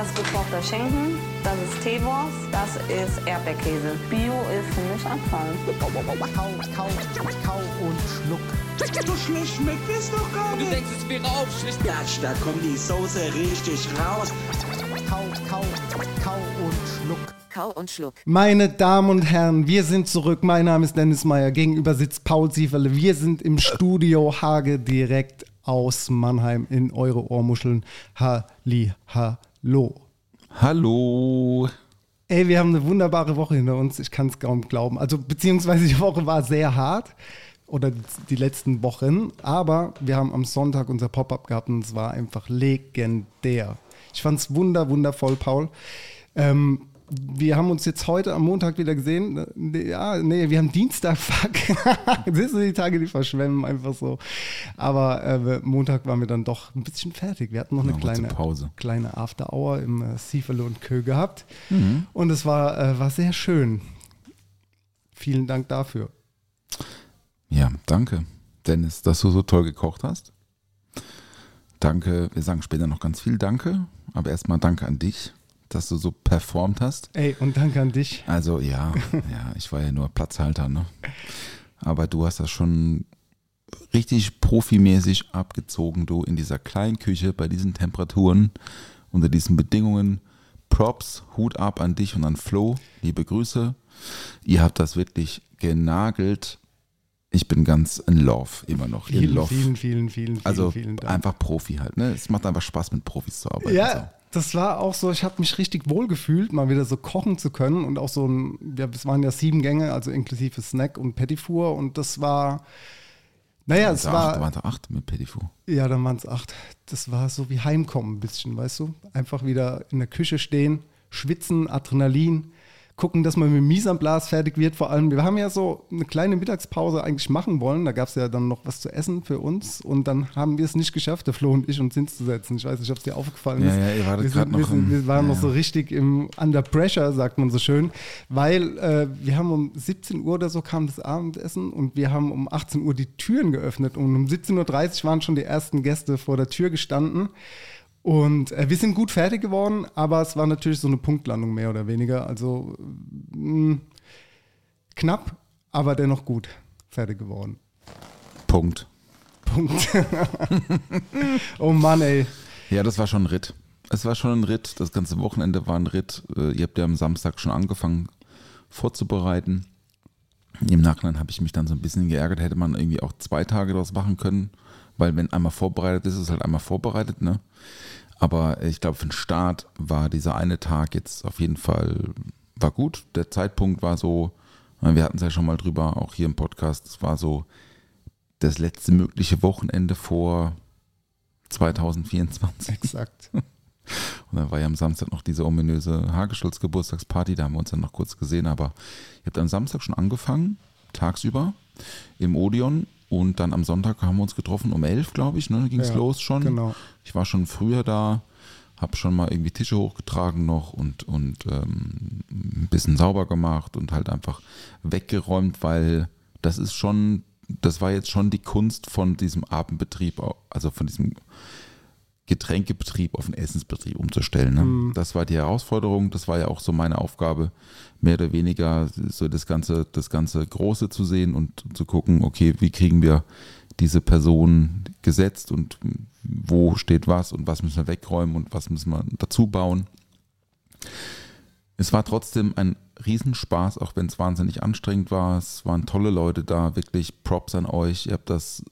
Das ist gekochter Schinken, das ist Teewurst, das ist Erdbeerkäse. Bio ist für mich Abfall. Kau, kau, kau und schluck. So schlecht schmeckt es doch gar Du nicht. denkst, es wäre aufschlicht. Gatsch, da kommt die Soße richtig raus. Kau, kau, kau und schluck. Kau und Schluck. Meine Damen und Herren, wir sind zurück. Mein Name ist Dennis Meyer. Gegenüber sitzt Paul Sieferle. Wir sind im Studio Hage direkt aus Mannheim in eure Ohrmuscheln. Halli, hallo. Hallo. Ey, wir haben eine wunderbare Woche hinter uns. Ich kann es kaum glauben. Also, beziehungsweise die Woche war sehr hart. Oder die letzten Wochen. Aber wir haben am Sonntag unser Pop-Up gehabt und es war einfach legendär. Ich fand es wunder, wundervoll, Paul. Ähm, wir haben uns jetzt heute am Montag wieder gesehen. Ja, nee, wir haben Dienstag, fuck. Siehst du, die Tage, die verschwemmen einfach so. Aber äh, Montag waren wir dann doch ein bisschen fertig. Wir hatten noch eine kurze kleine Pause. kleine After Hour im äh, Siefele und Kö gehabt. Und es war, äh, war sehr schön. Vielen Dank dafür. Ja, danke, Dennis, dass du so toll gekocht hast. Danke, wir sagen später noch ganz viel Danke, aber erstmal danke an dich, dass du so performt hast. Ey, und danke an dich. Also ja, ja, ich war ja nur Platzhalter, ne? Aber du hast das schon richtig profimäßig abgezogen, du in dieser kleinen Küche bei diesen Temperaturen, unter diesen Bedingungen. Props, Hut ab an dich und an Flo. Liebe Grüße. Ihr habt das wirklich genagelt. Ich bin ganz in Love immer noch. in Vielen, love. vielen, vielen, vielen, vielen, also vielen Dank. einfach Profi halt. Ne? Es macht einfach Spaß, mit Profis zu arbeiten. Ja, das war auch so, ich habe mich richtig wohl gefühlt, mal wieder so kochen zu können und auch so ein, ja, es waren ja sieben Gänge, also inklusive Snack und Petit Four und das war, naja, es Acht, war, waren da acht mit Petit ja, dann waren es acht. Das war so wie Heimkommen ein bisschen, weißt du? Einfach wieder in der Küche stehen, schwitzen, Adrenalin, gucken, dass man mit Mise en place fertig wird. Vor allem, wir haben ja so eine kleine Mittagspause eigentlich machen wollen. Da gab es ja dann noch was zu essen für uns und dann haben wir es nicht geschafft, der Flo und ich, uns hinzusetzen. Ich weiß nicht, ob es dir aufgefallen Ja, ist. ja, ihr wartet wir, sind, wir, noch sind, im- wir waren ja, noch so richtig im Under Pressure, sagt man so schön, weil äh, wir haben um 17 Uhr oder so kam das Abendessen und wir haben um 18 Uhr die Türen geöffnet und um 17.30 Uhr waren schon die ersten Gäste vor der Tür gestanden. Und äh, wir sind gut fertig geworden, aber es war natürlich so eine Punktlandung mehr oder weniger. Also mh, knapp, aber dennoch gut fertig geworden. Punkt. Punkt. oh Mann, ey. Ja, das war schon ein Ritt. Es war schon ein Ritt. Das ganze Wochenende war ein Ritt. Äh, Ihr habt ja am Samstag schon angefangen vorzubereiten. Im Nachhinein habe ich mich dann so ein bisschen geärgert. Hätte man irgendwie auch zwei Tage daraus machen können. Weil wenn einmal vorbereitet ist, ist es halt einmal vorbereitet. Ne? Aber ich glaube, für den Start war dieser eine Tag jetzt auf jeden Fall war gut. Der Zeitpunkt war so, wir hatten es ja schon mal drüber, auch hier im Podcast, es war so das letzte mögliche Wochenende vor 2024. Exakt. Und dann war ja am Samstag noch diese ominöse Hagestolz Geburtstagsparty, da haben wir uns dann noch kurz gesehen, aber ihr habt am Samstag schon angefangen, tagsüber im Odeon und dann am Sonntag haben wir uns getroffen um elf, glaube ich, ne, ging es Ja, los schon. genau. Ich war schon früher da, habe schon mal irgendwie Tische hochgetragen noch und, und ähm, ein bisschen sauber gemacht und halt einfach weggeräumt, weil das ist schon, das war jetzt schon die Kunst von diesem Abendbetrieb, also von diesem Getränkebetrieb auf einen Essensbetrieb umzustellen. Ne? Das war die Herausforderung, das war ja auch so meine Aufgabe, mehr oder weniger so das ganze, das ganze Große zu sehen und zu gucken, okay, wie kriegen wir diese Person gesetzt und wo steht was und was müssen wir wegräumen und was müssen wir dazu bauen. Es war trotzdem ein Riesenspaß, auch wenn es wahnsinnig anstrengend war. Es waren tolle Leute da, wirklich Props an euch. Ihr habt das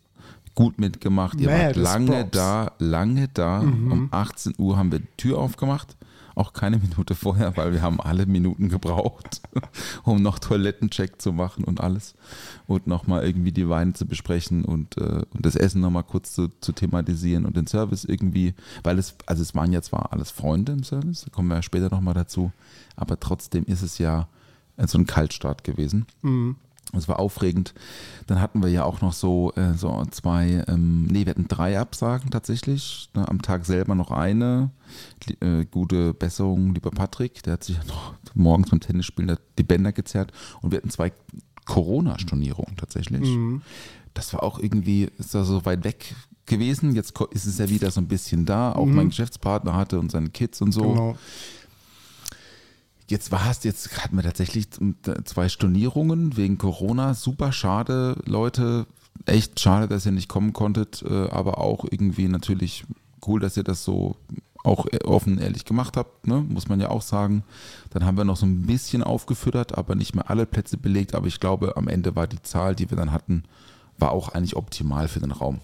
gut mitgemacht. Ihr wart Mad lange Props. da, lange da. Um 18 Uhr haben wir die Tür aufgemacht. Auch keine Minute vorher, weil wir haben alle Minuten gebraucht, um noch Toilettencheck zu machen und alles. Und nochmal irgendwie die Weine zu besprechen und, äh, und das Essen nochmal kurz zu, zu thematisieren und den Service irgendwie, weil es, also es waren ja zwar alles Freunde im Service, da kommen wir ja später nochmal dazu, aber trotzdem ist es ja so ein Kaltstart gewesen. Es war aufregend. Dann hatten wir ja auch noch so, äh, so zwei, ähm, nee, wir hatten drei Absagen tatsächlich. Ne, am Tag selber noch eine. Li- Äh, gute Besserung, lieber Patrick. Der hat sich ja noch morgens beim Tennisspielen die Bänder gezerrt. Und wir hatten zwei Corona-Stornierungen tatsächlich. Das war auch irgendwie, ist da so weit weg gewesen. Jetzt ist es ja wieder so ein bisschen da. Auch mein Geschäftspartner hatte und seine Kids und so. Genau. Jetzt war es, jetzt hatten wir tatsächlich zwei Stornierungen wegen Corona. Super schade, Leute. Echt schade, dass ihr nicht kommen konntet, äh, aber auch irgendwie natürlich cool, dass ihr das so auch offen ehrlich gemacht habt, ne? muss man ja auch sagen. Dann haben wir noch so ein bisschen aufgefüttert, aber nicht mehr alle Plätze belegt. Aber ich glaube, am Ende war die Zahl, die wir dann hatten, war auch eigentlich optimal für den Raum.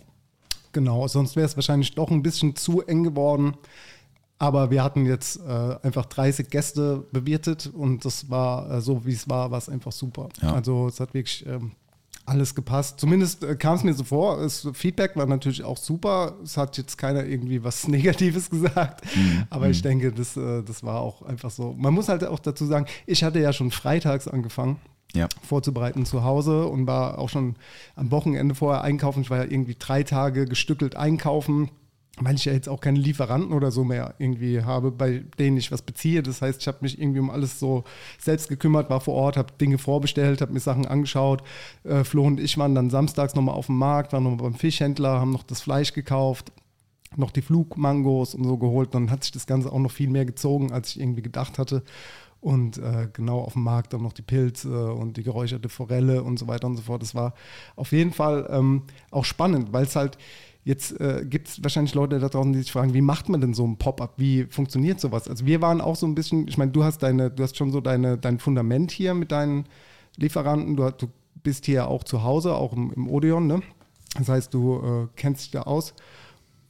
Genau, sonst wäre es wahrscheinlich doch ein bisschen zu eng geworden. Aber wir hatten jetzt äh, einfach 30 Gäste bewirtet und das war äh, so, wie es war, war es einfach super. Ja. Also es hat wirklich ähm, alles gepasst. Zumindest äh, kam es mir so vor. Das Feedback war natürlich auch super. Es hat jetzt keiner irgendwie was Negatives gesagt. Aber ich denke, das, äh, das war auch einfach so. Man muss halt auch dazu sagen, ich hatte ja schon freitags angefangen Ja. vorzubereiten zu Hause und war auch schon am Wochenende vorher einkaufen. Ich war ja irgendwie drei Tage gestückelt einkaufen, weil ich ja jetzt auch keine Lieferanten oder so mehr irgendwie habe, bei denen ich was beziehe. Das heißt, ich habe mich irgendwie um alles so selbst gekümmert, war vor Ort, habe Dinge vorbestellt, habe mir Sachen angeschaut. Äh, Flo und ich waren dann samstags nochmal auf dem Markt, waren nochmal beim Fischhändler, haben noch das Fleisch gekauft noch die Flugmangos und so geholt. Dann hat sich das Ganze auch noch viel mehr gezogen, als ich irgendwie gedacht hatte. Und äh, genau auf dem Markt dann noch die Pilze und die geräucherte Forelle und so weiter und so fort. Das war auf jeden Fall ähm, auch spannend, weil es halt jetzt äh, gibt es wahrscheinlich Leute da draußen, die sich fragen, wie macht man denn so ein Pop-up? Wie funktioniert sowas? Also wir waren auch so ein bisschen, ich meine, du hast deine, du hast schon so deine, dein Fundament hier mit deinen Lieferanten. Du, du bist hier auch zu Hause, auch im, im Odeon, ne? Das heißt, du äh, kennst dich da aus.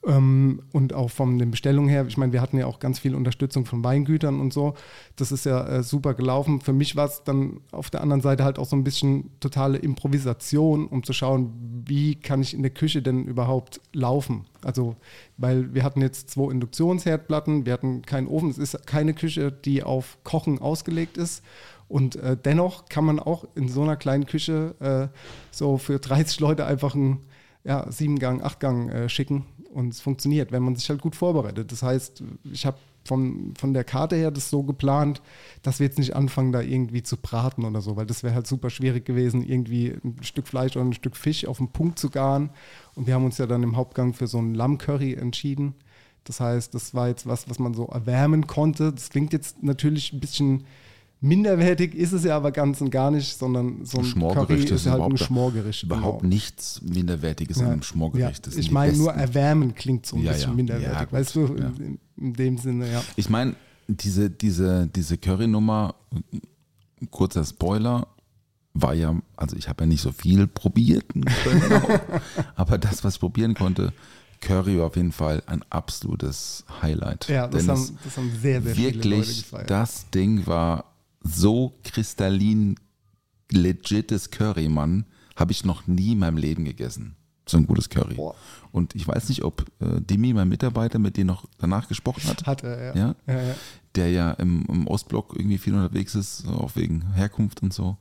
Ähm, und auch von den Bestellungen her, ich meine, wir hatten ja auch ganz viel Unterstützung von Weingütern und so. Das ist ja äh, super gelaufen. Für mich war es dann auf der anderen Seite halt auch so ein bisschen totale Improvisation, um zu schauen, wie kann ich in der Küche denn überhaupt laufen. Also, weil wir hatten jetzt zwei Induktionsherdplatten, wir hatten keinen Ofen, es ist keine Küche, die auf Kochen ausgelegt ist. Und äh, dennoch kann man auch in so einer kleinen Küche äh, so für 30 Leute einfach einen ja, Siebengang, Achtgang äh, schicken und es funktioniert, wenn man sich halt gut vorbereitet. Das heißt, ich habe von, von der Karte her das so geplant, dass wir jetzt nicht anfangen, da irgendwie zu braten oder so, weil das wäre halt super schwierig gewesen, irgendwie ein Stück Fleisch oder ein Stück Fisch auf den Punkt zu garen. Und wir haben uns ja dann im Hauptgang für so ein Lammcurry entschieden. Das heißt, das war jetzt was, was man so erwärmen konnte. Das klingt jetzt natürlich ein bisschen minderwertig, ist es ja aber ganz und gar nicht, sondern so ein Curry Schmorgericht ist halt ein überhaupt, Schmorgericht. überhaupt genau. nichts Minderwertiges an einem Schmorgericht. Ja, ich meine, nur erwärmen klingt so ein Ja, bisschen ja. minderwertig, Ja, weißt du, Ja. in, in dem Sinne, ja. Ich meine, diese, diese, diese Curry-Nummer, kurzer Spoiler, war ja, also ich habe ja nicht so viel probiert, auch, aber das, was ich probieren konnte, Curry war auf jeden Fall ein absolutes Highlight. Ja, das haben, das haben sehr, sehr viele Leute wirklich, gefeiert. das Ding war so kristallin legites Curry, Mann, habe ich noch nie in meinem Leben gegessen. So ein gutes Curry. Boah. Und ich weiß nicht, ob äh, Dimi, mein Mitarbeiter, mit dem noch danach gesprochen hat. Hat er, ja. Ja? Ja, ja. der ja im, im Ostblock irgendwie viel unterwegs ist, auch wegen Herkunft und so.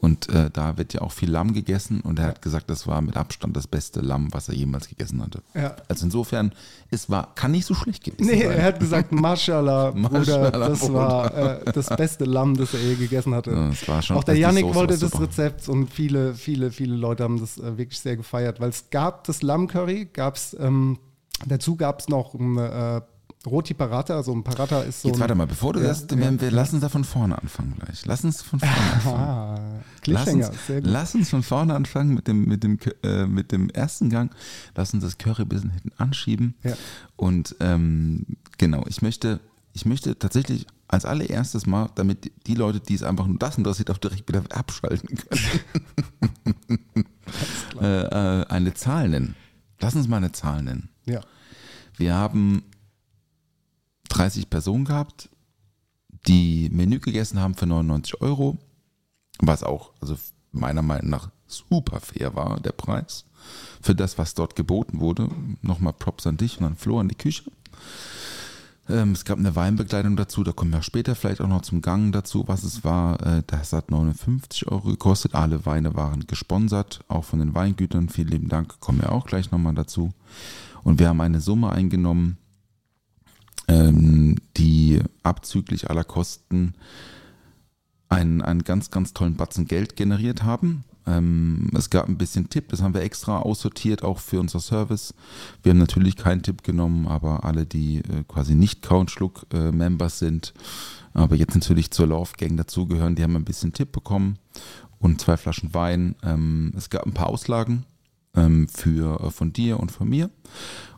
Und äh, da wird ja auch viel Lamm gegessen und er hat gesagt, das war mit Abstand das beste Lamm, was er jemals gegessen hatte. Ja. Also insofern, es war, kann nicht so schlecht gewesen Nee, sein. er hat gesagt, Mashallah, Bruder, das war äh, das beste Lamm, das er je gegessen hatte. Ja, es war schon- Auch der Yannick wollte das super. Rezept und viele, viele, viele Leute haben das äh, wirklich sehr gefeiert, weil es gab das Lammcurry, gab's, ähm, dazu gab es noch ein äh, Roti Paratha, also ein Paratha ist so Jetzt warte mal, bevor du Ja, das, ja. wir, lassen uns da von vorne anfangen gleich. Lass uns von vorne anfangen. Ah, Lass Cliffhanger, uns, sehr gut. lass uns von vorne anfangen mit dem, mit, dem, äh, mit dem ersten Gang. Lass uns das Curry ein bisschen hinten anschieben. Ja. Und ähm, genau, ich möchte, ich möchte tatsächlich als allererstes mal, damit die Leute, die es einfach nur das interessiert, auch direkt wieder abschalten können, äh, äh, eine Zahl nennen. Lass uns mal eine Zahl nennen. Ja. Wir haben 30 Personen gehabt, die Menü gegessen haben für 99 Euro, was auch, also meiner Meinung nach super fair war, der Preis, für das, was dort geboten wurde. Nochmal Props an dich und an Flo, an die Küche. Ähm, es gab eine Weinbegleitung dazu, da kommen wir später vielleicht auch noch zum Gang dazu, was es war. Äh, das hat 59 Euro gekostet. Alle Weine waren gesponsert, auch von den Weingütern. Vielen lieben Dank, kommen wir auch gleich nochmal dazu. Und wir haben eine Summe eingenommen, die abzüglich aller Kosten einen, einen ganz, ganz tollen Batzen Geld generiert haben. Ähm, es gab ein bisschen Tipp, das haben wir extra aussortiert, auch für unser Service. Wir haben natürlich keinen Tipp genommen, aber alle, die äh, quasi nicht Countschluck-Members sind, aber jetzt natürlich zur Love Gang dazugehören, die haben ein bisschen Tipp bekommen und zwei Flaschen Wein. Ähm, es gab ein paar Auslagen ähm, für, äh, von dir und von mir.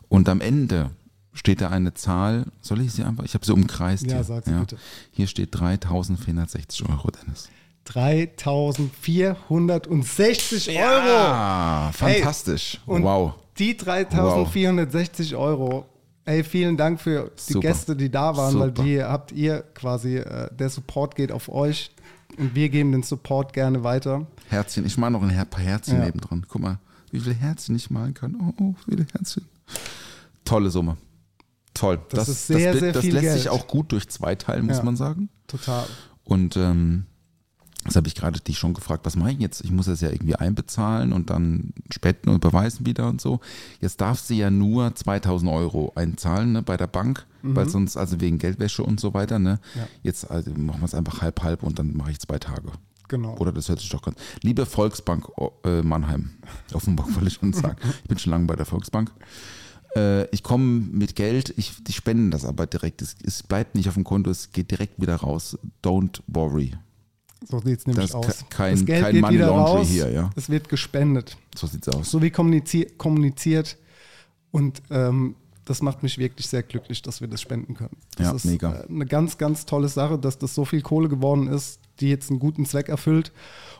Und am Ende steht da eine Zahl, soll ich sie einfach, ich habe sie umkreist. Ja, hier. sag sie bitte. Hier steht 3460 Euro, Dennis. 3460 Euro. Ah, fantastisch. Und wow. Die 3460 Euro. Ey, vielen Dank für die Super. Gäste, die da waren, weil Super. die habt ihr quasi, äh, der Support geht auf euch und wir geben den Support gerne weiter. Herzchen, ich male noch ein paar Herzchen Ja. nebendran. Guck mal, wie viele Herzchen ich malen kann. Oh, oh, viele Herzchen. Tolle Summe. Toll. Das ist sehr, das, sehr das viel lässt Geld. sich auch gut durch zwei teilen, muss Ja. man sagen. Total. Und ähm, das habe ich gerade dich schon gefragt, was mache ich jetzt? Ich muss das ja irgendwie einbezahlen und dann spenden und überweisen wieder und so. Jetzt darf sie ja nur 2000 Euro einzahlen ne, bei der Bank, weil sonst, also wegen Geldwäsche und so weiter. Ne? Mhm. Ja. Jetzt also machen wir es einfach halb, halb und dann mache ich zwei Tage. Genau. Oder das hört sich doch ganz. Liebe Volksbank oh, äh, Mannheim, Offenburg wollte ich schon sagen. Ich bin schon lange bei der Volksbank. Äh, ich komme mit Geld, ich, die spenden das aber direkt. Es, es bleibt nicht auf dem Konto, es geht direkt wieder raus. Don't worry. So sieht es nämlich Das aus. kein- das Geld kein geht Money wieder Laundry raus. hier, ja. Es wird gespendet. So sieht's aus. So wie kommuniziert, kommuniziert. Und ähm, das macht mich wirklich sehr glücklich, dass wir das spenden können. Das Ja, ist mega. äh, eine ganz, ganz tolle Sache, dass das so viel Kohle geworden ist, die jetzt einen guten Zweck erfüllt.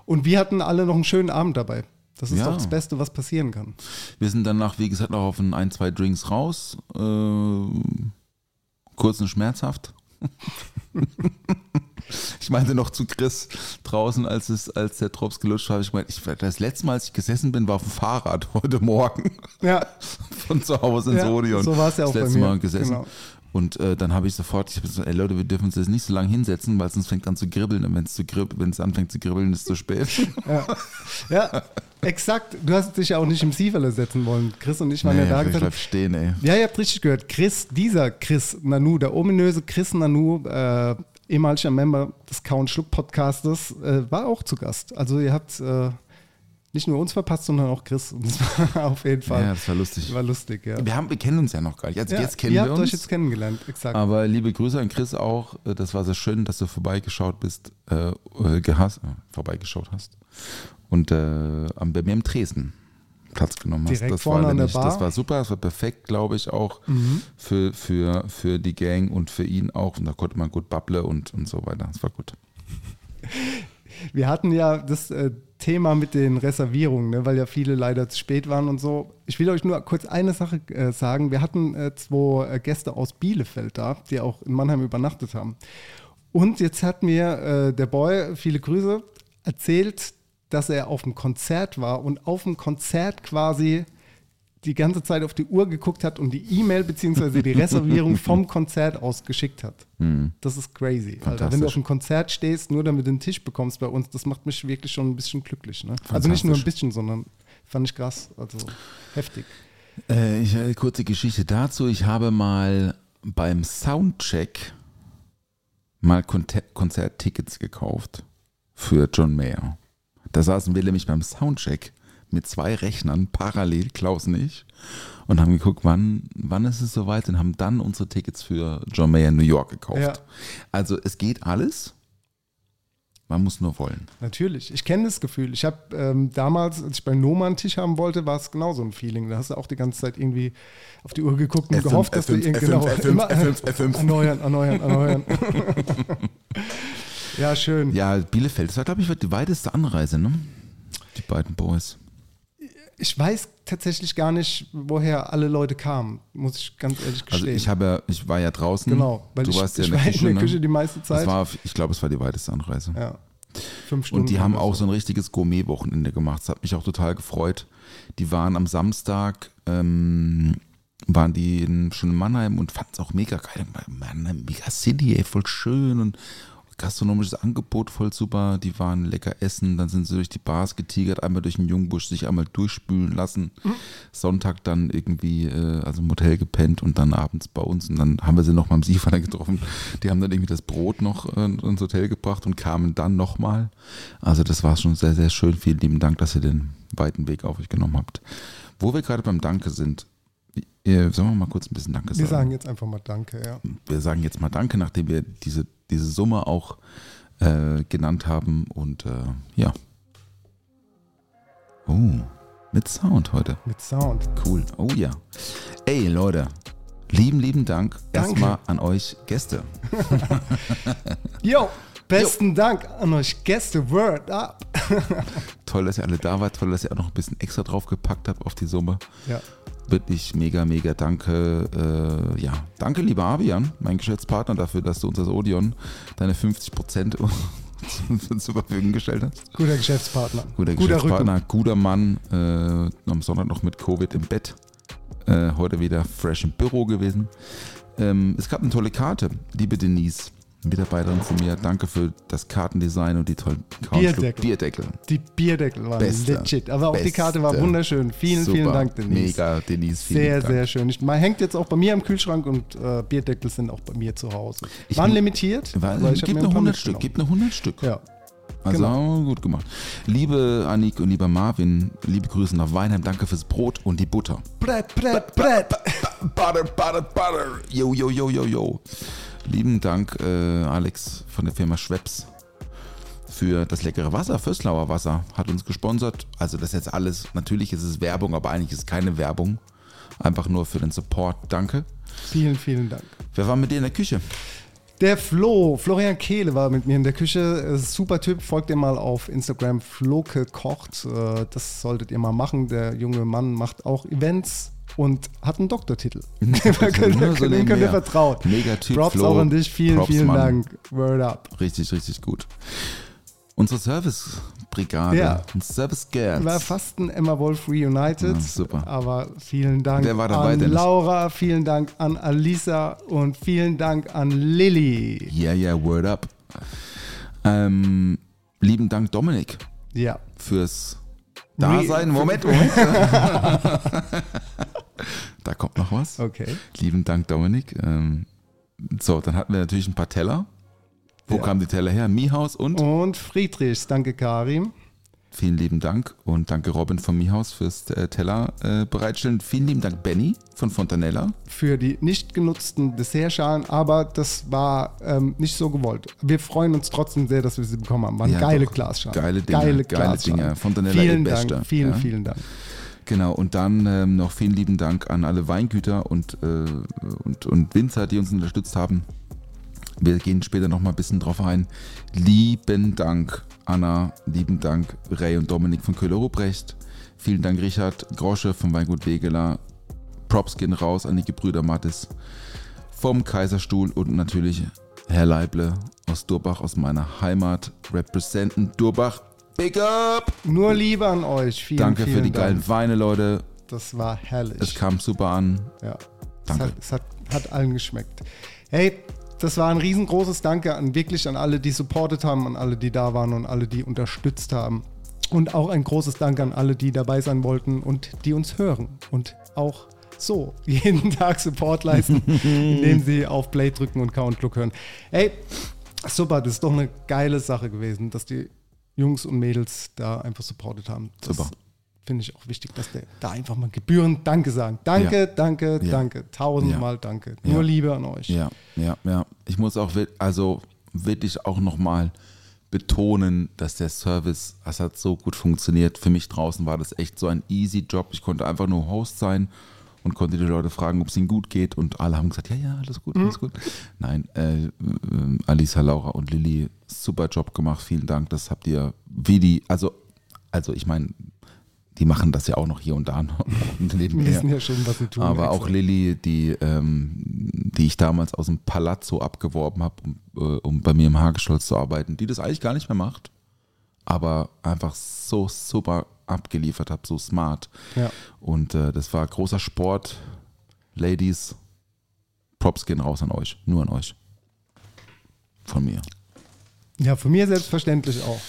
Und wir hatten alle noch einen schönen Abend dabei. Das ist Ja. doch das Beste, was passieren kann. Wir sind danach, wie gesagt, noch auf ein, ein zwei Drinks raus. Äh, kurz und schmerzhaft. ich meinte noch zu Chris draußen, als, es, als der Drops gelutscht war, ich meinte, ich, das letzte Mal, als ich gesessen bin, war auf dem Fahrrad heute Morgen Ja, von zu Hause ins Ja, Odeon. so war's ja auch das bei letzte mir. Mal gesessen. Genau. Und äh, dann habe ich sofort, ich habe gesagt, ey Leute, wir dürfen uns jetzt nicht so lange hinsetzen, weil sonst fängt an zu kribbeln. Und wenn es zu kribb- wenn es anfängt zu kribbeln, ist es zu spät. ja, exakt. Du hast dich ja auch nicht im Sieferle setzen wollen. Chris und ich waren Nee, ja da. ich bleib stehen, ey. Ja, ihr habt richtig gehört. Chris, dieser Chris Nanu, der ominöse Chris Nanu, äh, ehemaliger Member des Count Schluck Podcastes, äh, war auch zu Gast. Also ihr habt äh, nicht nur uns verpasst, sondern auch Chris. Und das war auf jeden Fall Ja, das war lustig. war lustig. Ja. Wir, haben, wir kennen uns ja noch gar nicht. Also Ja, jetzt kennen ihr wir habt uns. euch jetzt kennengelernt, exakt. Aber liebe Grüße an Chris auch. Äh, Das war sehr schön, dass du vorbeigeschaut bist, äh, äh, gehast, äh, vorbeigeschaut hast. Und äh, am- bei mir im Dresden Platz genommen hast. Direkt das vorne war an der nämlich- Bar. Mhm. Das war super, das war perfekt, glaube ich, auch für, für, für die Gang und für ihn auch. Und da konnte man gut babble und, und so weiter. Das war gut. Wir hatten ja das äh, Thema mit den Reservierungen, ne, weil ja viele leider zu spät waren und so. Ich will euch nur kurz eine Sache äh, sagen. Wir hatten äh, zwei äh, Gäste aus Bielefeld da, die auch in Mannheim übernachtet haben. Und jetzt hat mir äh, der Boy, viele Grüße, erzählt, dass er auf dem Konzert war und auf dem Konzert quasi die ganze Zeit auf die Uhr geguckt hat und die E-Mail bzw. die Reservierung vom Konzert aus geschickt hat. Das ist crazy. Alter. Wenn du auf dem Konzert stehst, nur damit du einen Tisch bekommst bei uns, das macht mich wirklich schon ein bisschen glücklich. Ne? Also nicht nur ein bisschen, sondern fand ich krass. Also heftig. Äh, ich, eine kurze Geschichte dazu. Ich habe mal beim Soundcheck mal Konzerttickets gekauft für John Mayer. Da saßen wir nämlich beim Soundcheck mit zwei Rechnern parallel, Klaus und ich, und haben geguckt, wann, wann ist es soweit und haben dann unsere Tickets für John Mayer in New York gekauft. Ja. Also es geht alles. Man muss nur wollen. Natürlich. Ich kenne das Gefühl. Ich habe ähm, damals, als ich bei Noma einen Tisch haben wollte, war es genau so ein Feeling. Da hast du auch die ganze Zeit irgendwie auf die Uhr geguckt und F5, gehofft, dass du F5, irgendwie genau, F5, immer, F5, F5. erneuern, erneuern, erneuern. ja, schön. Ja, Bielefeld, das war, glaube ich, die weiteste Anreise, ne? Die beiden Boys. Ich weiß tatsächlich gar nicht, woher alle Leute kamen, muss ich ganz ehrlich Also gestehen. ich habe ich war ja draußen. Genau, weil du ich- warst ja ich in der war Küche, in der ne? Küche die meiste Zeit. War, ich glaube, es war die weiteste Anreise. ja, fünf Stunden. Und die haben auch so ein richtiges Gourmet-Wochenende gemacht. Das hat mich auch total gefreut. Die waren am Samstag, ähm, waren die in, schon in Mannheim und fanden es auch mega geil. Mannheim, mega City, ey, voll schön und gastronomisches Angebot voll super. Die waren lecker essen, dann sind sie durch die Bars getigert, einmal durch den Jungbusch, sich einmal durchspülen lassen. Sonntag dann irgendwie, äh, also im Hotel gepennt und dann abends bei uns. Und dann haben wir sie noch mal am Seefader getroffen. Die haben dann irgendwie das Brot noch äh, ins Hotel gebracht und kamen dann nochmal. Also das war schon sehr, sehr schön. Vielen lieben Dank, dass ihr den weiten Weg auf euch genommen habt. Wo wir gerade beim Danke sind, äh, sollen wir mal kurz ein bisschen Danke Wir sagen? sagen jetzt einfach mal Danke, ja. wir sagen jetzt mal Danke, nachdem wir diese, diese Summe auch äh, genannt haben. Und äh, ja. Oh, mit Sound heute. Mit Sound. Cool. Oh ja. Ey, Leute. Lieben, lieben Dank erstmal an euch Gäste. Yo, besten Dank an euch Gäste. Word up. Toll, dass ihr alle da wart. Toll, dass ihr auch noch ein bisschen extra draufgepackt habt auf die Summe. Ja. Wirklich mega, mega danke. Äh, ja, danke, lieber Abian, mein Geschäftspartner, dafür, dass du uns als Odeon deine 50 Prozent zur Verfügung gestellt hast. Guter Geschäftspartner. Guter, Guter Geschäftspartner, guter Mann. Äh, am Sonntag noch mit Covid im Bett. Äh, heute wieder fresh im Büro gewesen. Ähm, es gab eine tolle Karte, liebe Denise, Mitarbeiterin von mir. Danke für das Kartendesign und die tollen Bierdeckel. Bierdeckel. Die Bierdeckel waren Beste. legit. Aber auch die Beste. Karte war wunderschön. Vielen, Super. vielen Dank, Denise. Mega, Denise. Vielen Sehr, Dank. sehr schön. Ich, man hängt jetzt auch bei mir am Kühlschrank und äh, Bierdeckel sind auch bei mir zu Hause. Ich Waren limitiert. War, aber ich hab gib mir eine ein paar 100 Stück, mitgenommen. gib eine 100 Stück. Ja. Also Genau. gut gemacht. Liebe Annik und lieber Marvin, liebe Grüße nach Weinheim, danke fürs Brot und die Butter. Brett, Brett, Brett. Butter, butter, butter. Yo, yo, yo, yo, yo. Lieben Dank, äh, Alex von der Firma Schweppes für das leckere Wasser, Fösslauer Wasser, hat uns gesponsert. Also das ist jetzt alles, natürlich ist es Werbung, aber eigentlich ist es keine Werbung. Einfach nur für den Support. Danke. Vielen, vielen Dank. Wer war mit dir in der Küche? Der Flo, Florian Kehle war mit mir in der Küche. Äh, Super Typ, folgt ihr mal auf Instagram, Floke kocht. Äh, Das solltet ihr mal machen. Der junge Mann macht auch Events und hat einen Doktortitel. Dem könnt ihr, vertrauen. Mega Typ, Props Flo. auch an dich. Vielen, Props, vielen Mann. Dank. Word up. Richtig, richtig gut. Unsere Servicebrigade, Ja. unsere Service Girls. War fast ein Emma Wolf Reunited. Ah, super. Aber vielen Dank Wer war dabei, an Dennis? Laura, vielen Dank an Alisa und vielen Dank an Lilly. Yeah, yeah, word up. Ähm, lieben Dank, Dominik, Ja. fürs Re- Dasein. Moment, Moment. da kommt noch was. Okay. Lieben Dank, Dominik. Ähm, so, dann hatten wir natürlich ein paar Teller. Wo Ja. kamen die Teller her? Mihaus und? Und Friedrichs, danke Karim. Vielen lieben Dank und danke Robin von Mihaus fürs äh, Teller äh, bereitstellen. Vielen lieben Dank Benny von Fontanella. für die nicht genutzten Dessertschalen, aber das war ähm, nicht so gewollt. Wir freuen uns trotzdem sehr, dass wir sie bekommen haben. Waren Ja, geile doch. Glasschalen. Geile Dinge, Geile, geile. Dinge. Fontanella vielen Dank, Beste, vielen, ja. vielen Dank. Genau, und dann ähm, noch vielen lieben Dank an alle Weingüter und, äh, und, und Winzer, die uns unterstützt haben. Wir gehen später noch mal ein bisschen drauf ein. Lieben Dank, Anna. Lieben Dank, Ray und Dominik von Köhler-Ruprecht. Vielen Dank, Richard Grosche vom Weingut Wegeler. Props gehen raus an die Gebrüder Mattis vom Kaiserstuhl und natürlich Herr Leible aus Durbach, aus meiner Heimat. Representen Durbach. Big up! Nur Liebe an euch. Vielen, Danke vielen für die Dank. geilen Weine, Leute. Das war herrlich. Es kam super an. Ja. Danke. Es, hat, es hat, hat allen geschmeckt. Hey, das war ein riesengroßes Danke an wirklich an alle, die supportet haben, an alle, die da waren und alle, die unterstützt haben. Und auch ein großes Danke an alle, die dabei sein wollten und die uns hören und auch so jeden Tag Support leisten, indem sie auf Play drücken und Count Look hören. Hey, super, das ist doch eine geile Sache gewesen, dass die Jungs und Mädels da einfach supportet haben. Das Super. Finde ich auch wichtig, dass der da einfach mal gebührend Danke sagen. Danke, Ja. danke, Ja. danke. Tausendmal Ja. danke. Nur Liebe an euch. Ja, ja, ja. Ich muss auch also wirklich auch nochmal betonen, dass der Service, das hat so gut funktioniert. Für mich draußen war das echt so ein easy Job. Ich konnte einfach nur Host sein und konnte die Leute fragen, ob es ihnen gut geht. Und alle haben gesagt, ja, ja, alles gut, alles gut. Nein, äh, äh, Alisa, Laura und Lilly, super Job gemacht. Vielen Dank. Das habt ihr wie die, also, also ich meine, die machen das ja auch noch hier und da noch nebenher. wissen ja schon, was sie tun. Aber extra. auch Lilly, die, ähm, die ich damals aus dem Palazzo abgeworben habe, um, äh, um bei mir im Hagestolz zu arbeiten, die das eigentlich gar nicht mehr macht, aber einfach so super abgeliefert hat, so smart. Ja. Und äh, das war großer Sport. Ladies, Props gehen raus an euch, nur an euch. Von mir. Ja, von mir selbstverständlich auch.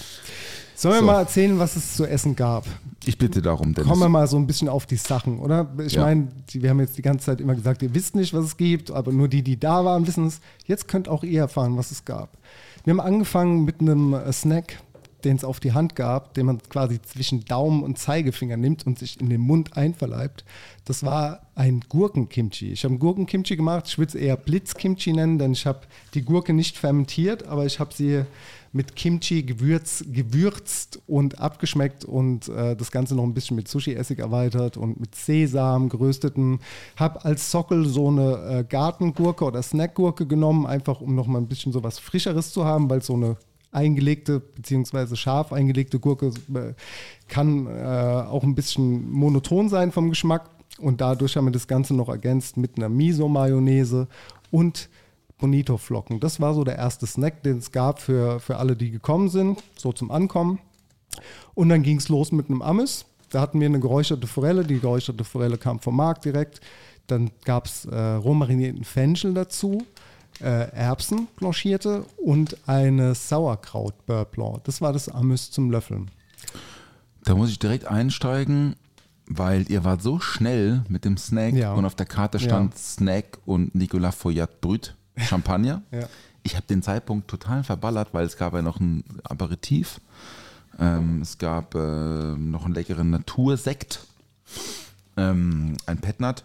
Sollen wir So. mal erzählen, was es zu essen gab? Ich bitte darum, Dennis. Kommen wir mal so ein bisschen auf die Sachen, oder? Ich Ja. meine, wir haben jetzt die ganze Zeit immer gesagt, ihr wisst nicht, was es gibt, aber nur die, die da waren, wissen es. Jetzt könnt auch ihr erfahren, was es gab. Wir haben angefangen mit einem äh, Snack, den es auf die Hand gab, den man quasi zwischen Daumen und Zeigefinger nimmt und sich in den Mund einverleibt. Das war ein Gurkenkimchi. Ich habe Gurkenkimchi gemacht. Ich würde es eher Blitzkimchi nennen, denn ich habe die Gurke nicht fermentiert, aber ich habe sie mit Kimchi gewürz, gewürzt und abgeschmeckt und äh, das Ganze noch ein bisschen mit Sushi-Essig erweitert und mit Sesam gerösteten. Habe als Sockel so eine äh, Gartengurke oder Snackgurke genommen, einfach um noch mal ein bisschen so was Frischeres zu haben, weil so eine eingelegte beziehungsweise scharf eingelegte Gurke äh, kann äh, auch ein bisschen monoton sein vom Geschmack und dadurch haben wir das Ganze noch ergänzt mit einer Miso-Mayonnaise und Bonito-Flocken. Das war so der erste Snack, den es gab für, für alle, die gekommen sind, so zum Ankommen. Und dann ging es los mit einem Amüs. Da hatten wir eine geräucherte Forelle. Die geräucherte Forelle kam vom Markt direkt. Dann gab es äh, rohmarinierten Fenchel dazu, äh, Erbsen blanchierte und eine Sauerkraut Beurre Blanc. Das war das Amüs zum Löffeln. Da muss ich direkt einsteigen, weil ihr wart so schnell mit dem Snack Ja. und auf der Karte stand Snack und Nicolas Foyat Brüt Champagner. Ja. Ich habe den Zeitpunkt total verballert, weil es gab ja noch ein Aperitif. Ähm, es gab äh, noch einen leckeren Natursekt, ähm, ein Petnat.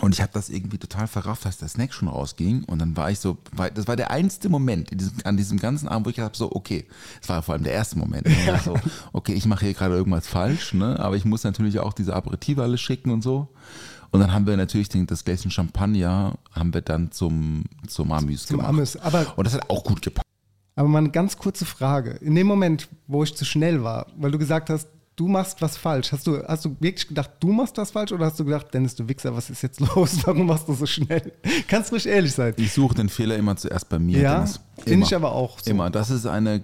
Und ich habe das irgendwie total verrafft, dass der Snack schon rausging. Und dann war ich so, das war der einzige Moment diesem, an diesem ganzen Abend, wo ich habe so, okay, das war vor allem der erste Moment. War so, okay, ich mache hier gerade irgendwas falsch, ne? aber ich muss natürlich auch diese Aperitive alle schicken und so. Und dann haben wir natürlich den, das Gläschen Champagner haben wir dann zum, zum Amüs Zum gemacht. Amüs. Aber Und das hat auch gut gepasst. Aber mal eine ganz kurze Frage. In dem Moment, wo ich zu schnell war, weil du gesagt hast, du machst was falsch, hast du, hast du wirklich gedacht, du machst das falsch oder hast du gedacht, Dennis, du Wichser, was ist jetzt los? Warum machst du so schnell? Kannst ruhig ehrlich sein. Ich suche den Fehler immer zuerst bei mir. Ja, finde ich aber auch so. Immer. Das ist eine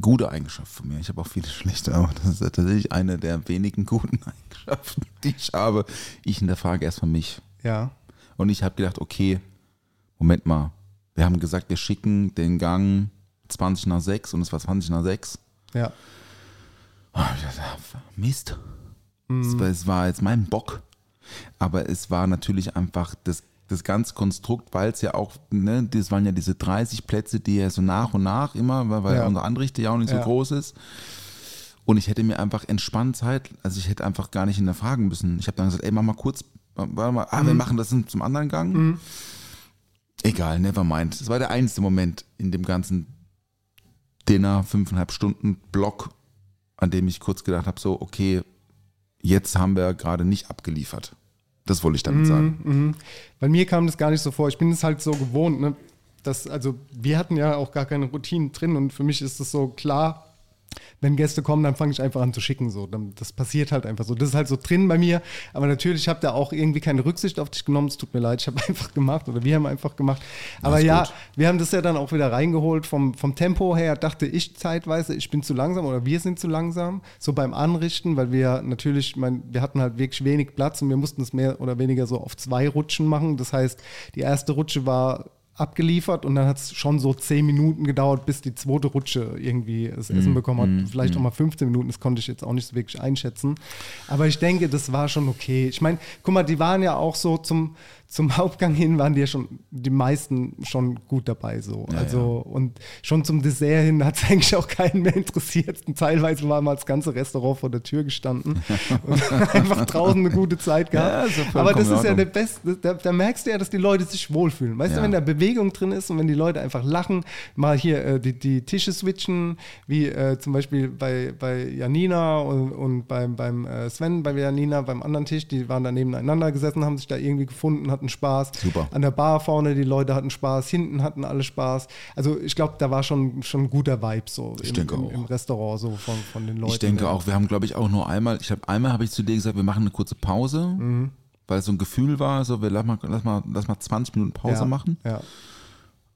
gute Eigenschaft von mir. Ich habe auch viele schlechte, aber das ist tatsächlich eine der wenigen guten Eigenschaften, die ich habe. Ich hinterfrage erstmal mich. Ja. Und ich habe gedacht, okay, Moment mal. Wir haben gesagt, wir schicken den Gang 20 nach 6 und es war 20 nach 6. Ja. Oh, dachte, Mist. Es, war, es war jetzt mein Bock. Aber es war natürlich einfach das, das ganze Konstrukt, weil es ja auch, ne, das waren ja diese 30 Plätze, die ja so nach und nach immer, weil, weil Ja. unser Anrichte ja auch nicht so Ja. groß ist. Und ich hätte mir einfach entspannt Zeit, also ich hätte einfach gar nicht hinterfragen müssen. Ich habe dann gesagt, ey, mach mal kurz, warte mal, ah, wir machen das zum anderen Gang. Egal, never mind. Das war der einzige Moment in dem ganzen Dinner, fünfeinhalb Stunden Block, an dem ich kurz gedacht habe, so, okay, jetzt haben wir gerade nicht abgeliefert. Das wollte ich damit sagen. Bei mir kam das gar nicht so vor. Ich bin es halt so gewohnt, ne? dass, also wir hatten ja auch gar keine Routinen drin und für mich ist es so klar, wenn Gäste kommen, dann fange ich einfach an zu schicken. So. Das passiert halt einfach so. Das ist halt so drin bei mir. Aber natürlich habe da auch irgendwie keine Rücksicht auf dich genommen. Es tut mir leid, ich habe einfach gemacht oder wir haben einfach gemacht. Aber Alles ja, gut. wir haben das ja dann auch wieder reingeholt. Vom, vom Tempo her dachte ich zeitweise, ich bin zu langsam oder wir sind zu langsam. So beim Anrichten, weil wir natürlich, mein, wir hatten halt wirklich wenig Platz und wir mussten es mehr oder weniger so auf zwei Rutschen machen. Das heißt, die erste Rutsche war abgeliefert und dann hat es schon so zehn Minuten gedauert, bis die zweite Rutsche irgendwie das Essen bekommen hat. Vielleicht auch mal 15 Minuten, das konnte ich jetzt auch nicht so wirklich einschätzen. Aber ich denke, das war schon okay. Ich meine, guck mal, die waren ja auch so zum, zum Hauptgang hin, waren die ja schon, die meisten schon gut dabei so. also und schon zum Dessert hin hat es eigentlich auch keinen mehr interessiert. Und teilweise war mal das ganze Restaurant vor der Tür gestanden und einfach draußen eine gute Zeit Ja, gehabt. ja vollkommen Aber das ist ja der beste, da, da merkst du ja, dass die Leute sich wohlfühlen. Weißt Ja. du, wenn da Bewegung drin ist und wenn die Leute einfach lachen, mal hier äh, die, die Tische switchen, wie äh, zum Beispiel bei, bei Janina und, und beim, beim äh, Sven, bei Janina, beim anderen Tisch, die waren da nebeneinander gesessen, haben sich da irgendwie gefunden, hatten Spaß. Super. An der Bar vorne, die Leute hatten Spaß, hinten hatten alle Spaß. Also ich glaube, da war schon, schon ein guter Vibe so Ich im, denke im, auch. im Restaurant so von, von den Leuten. Ich denke auch, wir haben, glaube ich, auch nur einmal, ich habe einmal habe ich zu dir gesagt, wir machen eine kurze Pause, Mhm. weil es so ein Gefühl war, so wir lass mal, lass mal, lass mal 20 Minuten Pause ja. machen. Ja.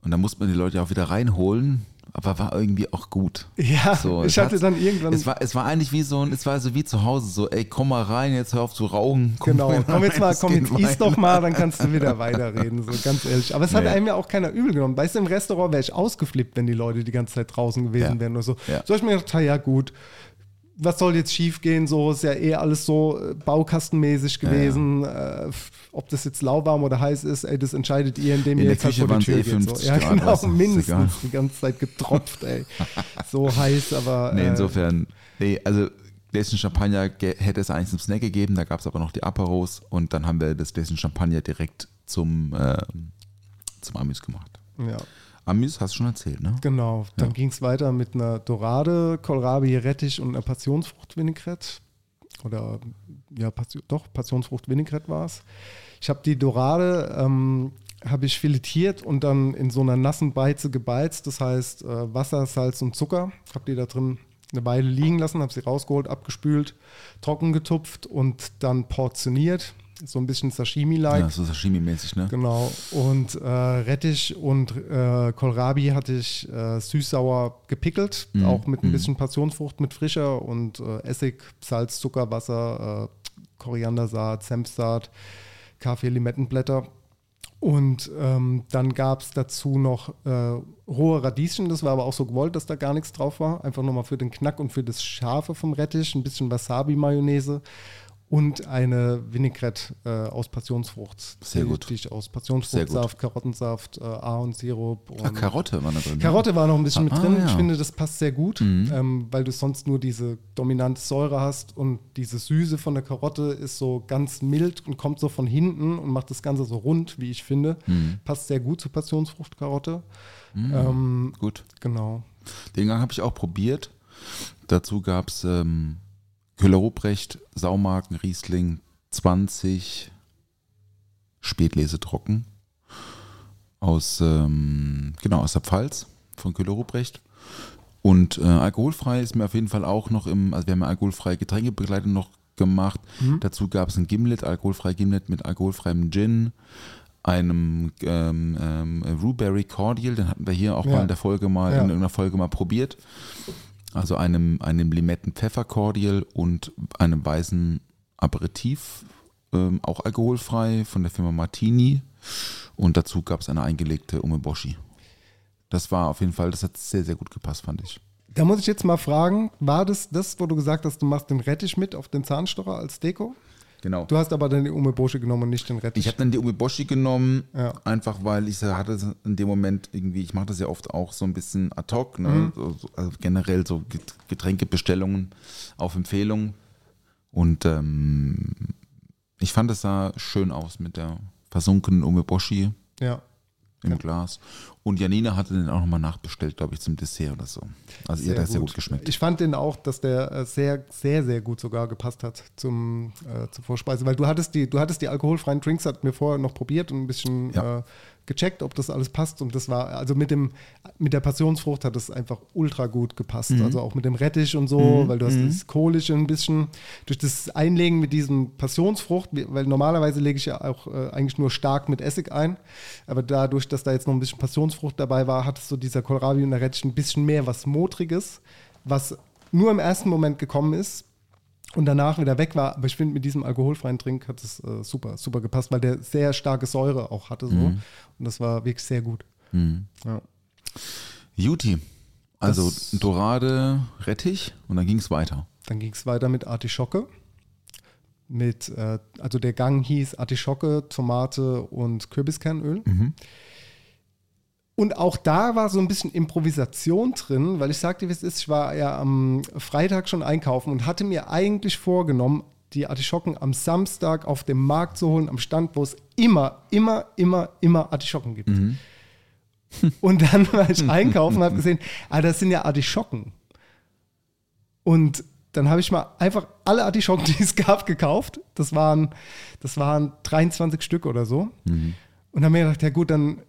Und dann musste man die Leute auch wieder reinholen, aber war irgendwie auch gut. Ja, So, ich es hatte hat- dann irgendwann. Es war, es war eigentlich wie so ein, es war so wie zu Hause, so, ey, komm mal rein, jetzt hör auf zu rauchen. Komm Genau, mal komm jetzt rein, mal, komm jetzt iss weiter. doch mal, dann kannst du wieder weiterreden, so ganz ehrlich. Aber es hat Nee. einem ja auch keiner übel genommen. Weißt du, im Restaurant wäre ich ausgeflippt, wenn die Leute die ganze Zeit draußen gewesen Ja. wären oder so. Ja. So ich mir gedacht, ja gut, was soll jetzt schief gehen? So ist ja eh alles so äh, baukastenmäßig gewesen. Äh, f- ob das jetzt lauwarm oder heiß ist, ey, das entscheidet ihr, indem In ihr jetzt halt Küche vor die Tür eh geht. So. 50 Ja, Grad, genau, mindestens die ganze Zeit getropft, ey. So heiß, aber. Nee, äh, insofern, nee, also Gläschen Champagner hätte es eigentlich zum Snack gegeben, da gab es aber noch die Aperos und dann haben wir das Gläschen Champagner direkt zum, äh, zum Amüs gemacht. Ja. Amüs hast du schon erzählt, ne? Genau, dann Ja. ging es weiter mit einer Dorade, Kohlrabi, Rettich und einer Passionsfrucht-Vinaigrette. Oder ja, Passion, doch, Passionsfrucht-Vinaigrette war es. Ich habe die Dorade ähm, habe ich filetiert und dann in so einer nassen Beize gebeizt. Das heißt äh, Wasser, Salz und Zucker. Habe die da drin eine Weile liegen lassen, habe sie rausgeholt, abgespült, trocken getupft und dann portioniert. So ein bisschen Sashimi-like. Ja, so Sashimi-mäßig, ne? Genau. Und äh, Rettich und äh, Kohlrabi hatte ich äh, süß-sauer gepickelt, Mhm. auch mit ein bisschen Passionsfrucht mit frischer und äh, Essig, Salz, Zucker, Wasser, äh, Koriandersaat, Senfsaat, Kaffee, Limettenblätter. Und ähm, dann gab es dazu noch äh, rohe Radieschen, das war aber auch so gewollt, dass da gar nichts drauf war. Einfach nochmal für den Knack und für das Scharfe vom Rettich, ein bisschen Wasabi-Mayonnaise und eine Vinaigrette äh, aus Passionsfrucht. Sehr gut. Die ich aus Passionsfruchtsaft, Karottensaft, äh, Ahornsirup und Ah, Karotte war da drin. ne? Karotte war noch ein bisschen mit Ah, drin. ja. Ich finde, das passt sehr gut, ähm, weil du sonst nur diese dominante Säure hast und diese Süße von der Karotte ist so ganz mild und kommt so von hinten und macht das Ganze so rund, wie ich finde. Passt sehr gut zu Passionsfruchtkarotte. Ähm, Gut. genau. Den Gang habe ich auch probiert. Dazu gab es ähm, Köhler-Ruprecht, Saumarken, Riesling 20, Spätlese trocken. Aus, ähm, genau, aus der Pfalz von Köhler-Ruprecht. Und äh, alkoholfrei ist mir auf jeden Fall auch noch im, also wir haben ja alkoholfreie Getränkebegleitung noch gemacht. Dazu gab es ein Gimlet, alkoholfrei Gimlet mit alkoholfreiem Gin, einem ähm, ähm, Ruberry Cordial, den hatten wir hier auch Ja. mal in der Folge mal, Ja. in irgendeiner Folge mal probiert. Also einem, einem Limetten-Pfeffer-Cordial und einem weißen Aperitif, ähm, auch alkoholfrei von der Firma Martini. Und dazu gab es eine eingelegte Umeboshi. Das war auf jeden Fall, das hat sehr, sehr gut gepasst, fand ich. Da muss ich jetzt mal fragen, war das das, wo du gesagt hast, du machst den Rettich mit auf den Zahnstocher als Deko? Genau. Du hast aber dann die Umeboshi genommen und nicht den Rettich. Ich habe dann die Umeboshi genommen, Ja. einfach weil ich so hatte in dem Moment irgendwie, ich mache das ja oft auch so ein bisschen ad hoc, ne? Mhm. so, so, also generell so Get- Getränkebestellungen auf Empfehlung. Und ähm, ich fand es sah schön aus mit der versunkenen Umeboshi ja. Im Glas. Und Janina hatte den auch nochmal nachbestellt, glaube ich, zum Dessert oder so. Also ihr hat das sehr gut geschmeckt. Ich fand den auch, dass der äh, sehr, sehr, sehr gut sogar gepasst hat zum, äh, zur Vorspeise, weil du hattest die, du hattest die alkoholfreien Drinks, hat mir vorher noch probiert und ein bisschen Ja. äh, gecheckt, ob das alles passt. Und das war, also mit dem, mit der Passionsfrucht hat es einfach ultra gut gepasst, Mhm. also auch mit dem Rettich und so, weil du hast das Kohlische ein bisschen, durch das Einlegen mit diesem Passionsfrucht, weil normalerweise lege ich ja auch äh, eigentlich nur stark mit Essig ein, aber dadurch, dass da jetzt noch ein bisschen Passionsfrucht dabei war, hat so dieser Kohlrabi und der Rettich ein bisschen mehr was Motriges, was nur im ersten Moment gekommen ist und danach wieder weg war. Aber ich finde, mit diesem alkoholfreien Trink hat es äh, super, super gepasst, weil der sehr starke Säure auch hatte so. Und das war wirklich sehr gut. Ja. Juti. Also Das- Dorade, Rettich und dann ging es weiter. Dann ging es weiter mit Artischocke. Mit, äh, also der Gang hieß Artischocke, Tomate und Kürbiskernöl. Und auch da war so ein bisschen Improvisation drin, weil ich sagte, wie es ist, ich war ja am Freitag schon einkaufen und hatte mir eigentlich vorgenommen, die Artischocken am Samstag auf dem Markt zu holen, am Stand, wo es immer, immer, immer, immer Artischocken gibt. Und dann war ich einkaufen und habe gesehen, ah, das sind ja Artischocken. Und dann habe ich mal einfach alle Artischocken, die es gab, gekauft. Das waren, das waren 23 Stück oder so. Und habe mir gedacht, ja gut, dann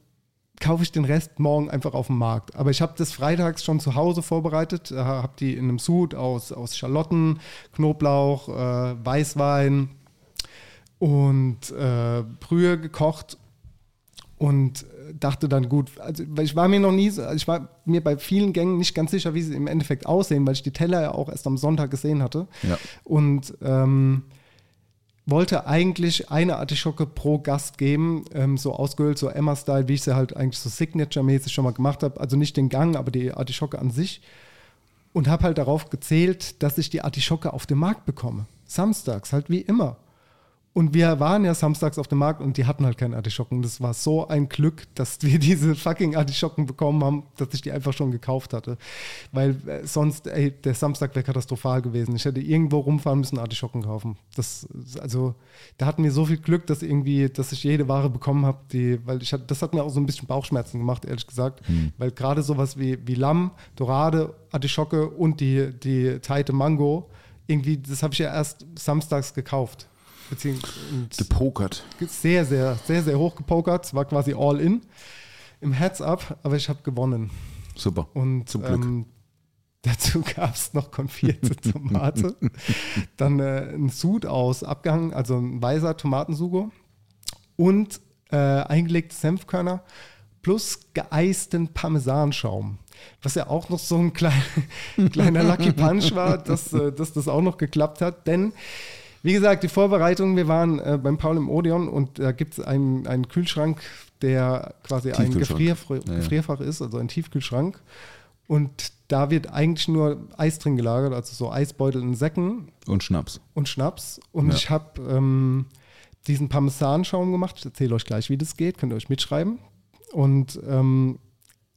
kaufe ich den Rest morgen einfach auf dem Markt. Aber ich habe das freitags schon zu Hause vorbereitet, habe die in einem Sud aus, aus Schalotten, Knoblauch, äh, Weißwein und äh, Brühe gekocht und dachte dann gut, also ich war mir noch nie, so- also ich war mir bei vielen Gängen nicht ganz sicher, wie sie im Endeffekt aussehen, weil ich die Teller ja auch erst am Sonntag gesehen hatte. Ja. Und ähm, wollte eigentlich eine Artischocke pro Gast geben, ähm, so ausgehöhlt, so Emma-Style, wie ich sie halt eigentlich so Signature-mäßig schon mal gemacht habe. Also nicht den Gang, aber die Artischocke an sich. Und habe halt darauf gezählt, dass ich die Artischocke auf dem Markt bekomme. Samstags, halt wie immer. Und wir waren ja samstags auf dem Markt und die hatten halt keine Artischocken. Das war so ein Glück, dass wir diese fucking Artischocken bekommen haben, dass ich die einfach schon gekauft hatte. Weil äh, sonst, ey, der Samstag wäre katastrophal gewesen. Ich hätte irgendwo rumfahren müssen, Artischocken kaufen. Das, also, da hatten wir so viel Glück, dass irgendwie, dass ich jede Ware bekommen habe, die, weil ich hatte, das hat mir auch so ein bisschen Bauchschmerzen gemacht, ehrlich gesagt. Weil gerade sowas wie, wie Lamm, Dorade, Artischocke und die, die Teite Mango, irgendwie, das habe ich ja erst samstags gekauft. Beziehungsweise Gepokert. sehr, sehr, sehr, sehr hoch gepokert. Es war quasi all in im Heads-up, aber ich habe gewonnen. Super. Und Zum Glück. Ähm, dazu gab es noch konfierte Tomate. Dann äh, ein Sud aus abgehangen, also ein weißer Tomatensugo und äh, eingelegte Senfkörner plus geeisten Parmesanschaum. Was ja auch noch so ein klein, kleiner Lucky Punch war, dass, äh, dass das auch noch geklappt hat. Denn, wie gesagt, die Vorbereitung, wir waren äh, beim Paul im Odeon und da gibt es einen, einen Kühlschrank, der quasi ein Tiefkühlschrank. Gefrier, Ja, ja. Gefrierfach ist, also ein Tiefkühlschrank. Und da wird eigentlich nur Eis drin gelagert, also so Eisbeutel in Säcken Und Schnaps. und Schnaps. Und Ja. ich habe ähm, diesen Parmesanschaum gemacht. Ich erzähle euch gleich, wie das geht. Könnt ihr euch mitschreiben. Und ähm,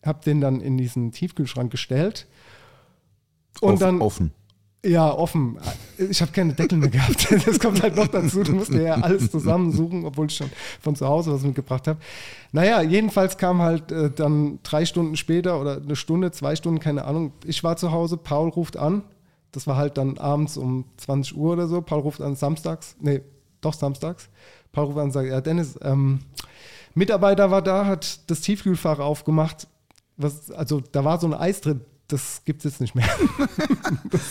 habe den dann in diesen Tiefkühlschrank gestellt. Und Off- dann offen. Ja, offen. Ich habe keine Deckel mehr gehabt. Das kommt halt noch dazu. Du musst dir ja alles zusammensuchen, obwohl ich schon von zu Hause was mitgebracht habe. Naja, jedenfalls kam halt äh, dann drei Stunden später oder eine Stunde, zwei Stunden, keine Ahnung. Ich war zu Hause, Paul ruft an. Das war halt dann abends um 20 Uhr oder so. Paul ruft an samstags. Nee, doch samstags. Paul ruft an und sagt, ja Dennis, ähm, Mitarbeiter war da, hat das Tiefkühlfach aufgemacht. Was, also da war so ein Eis drin. Das gibt es jetzt nicht mehr.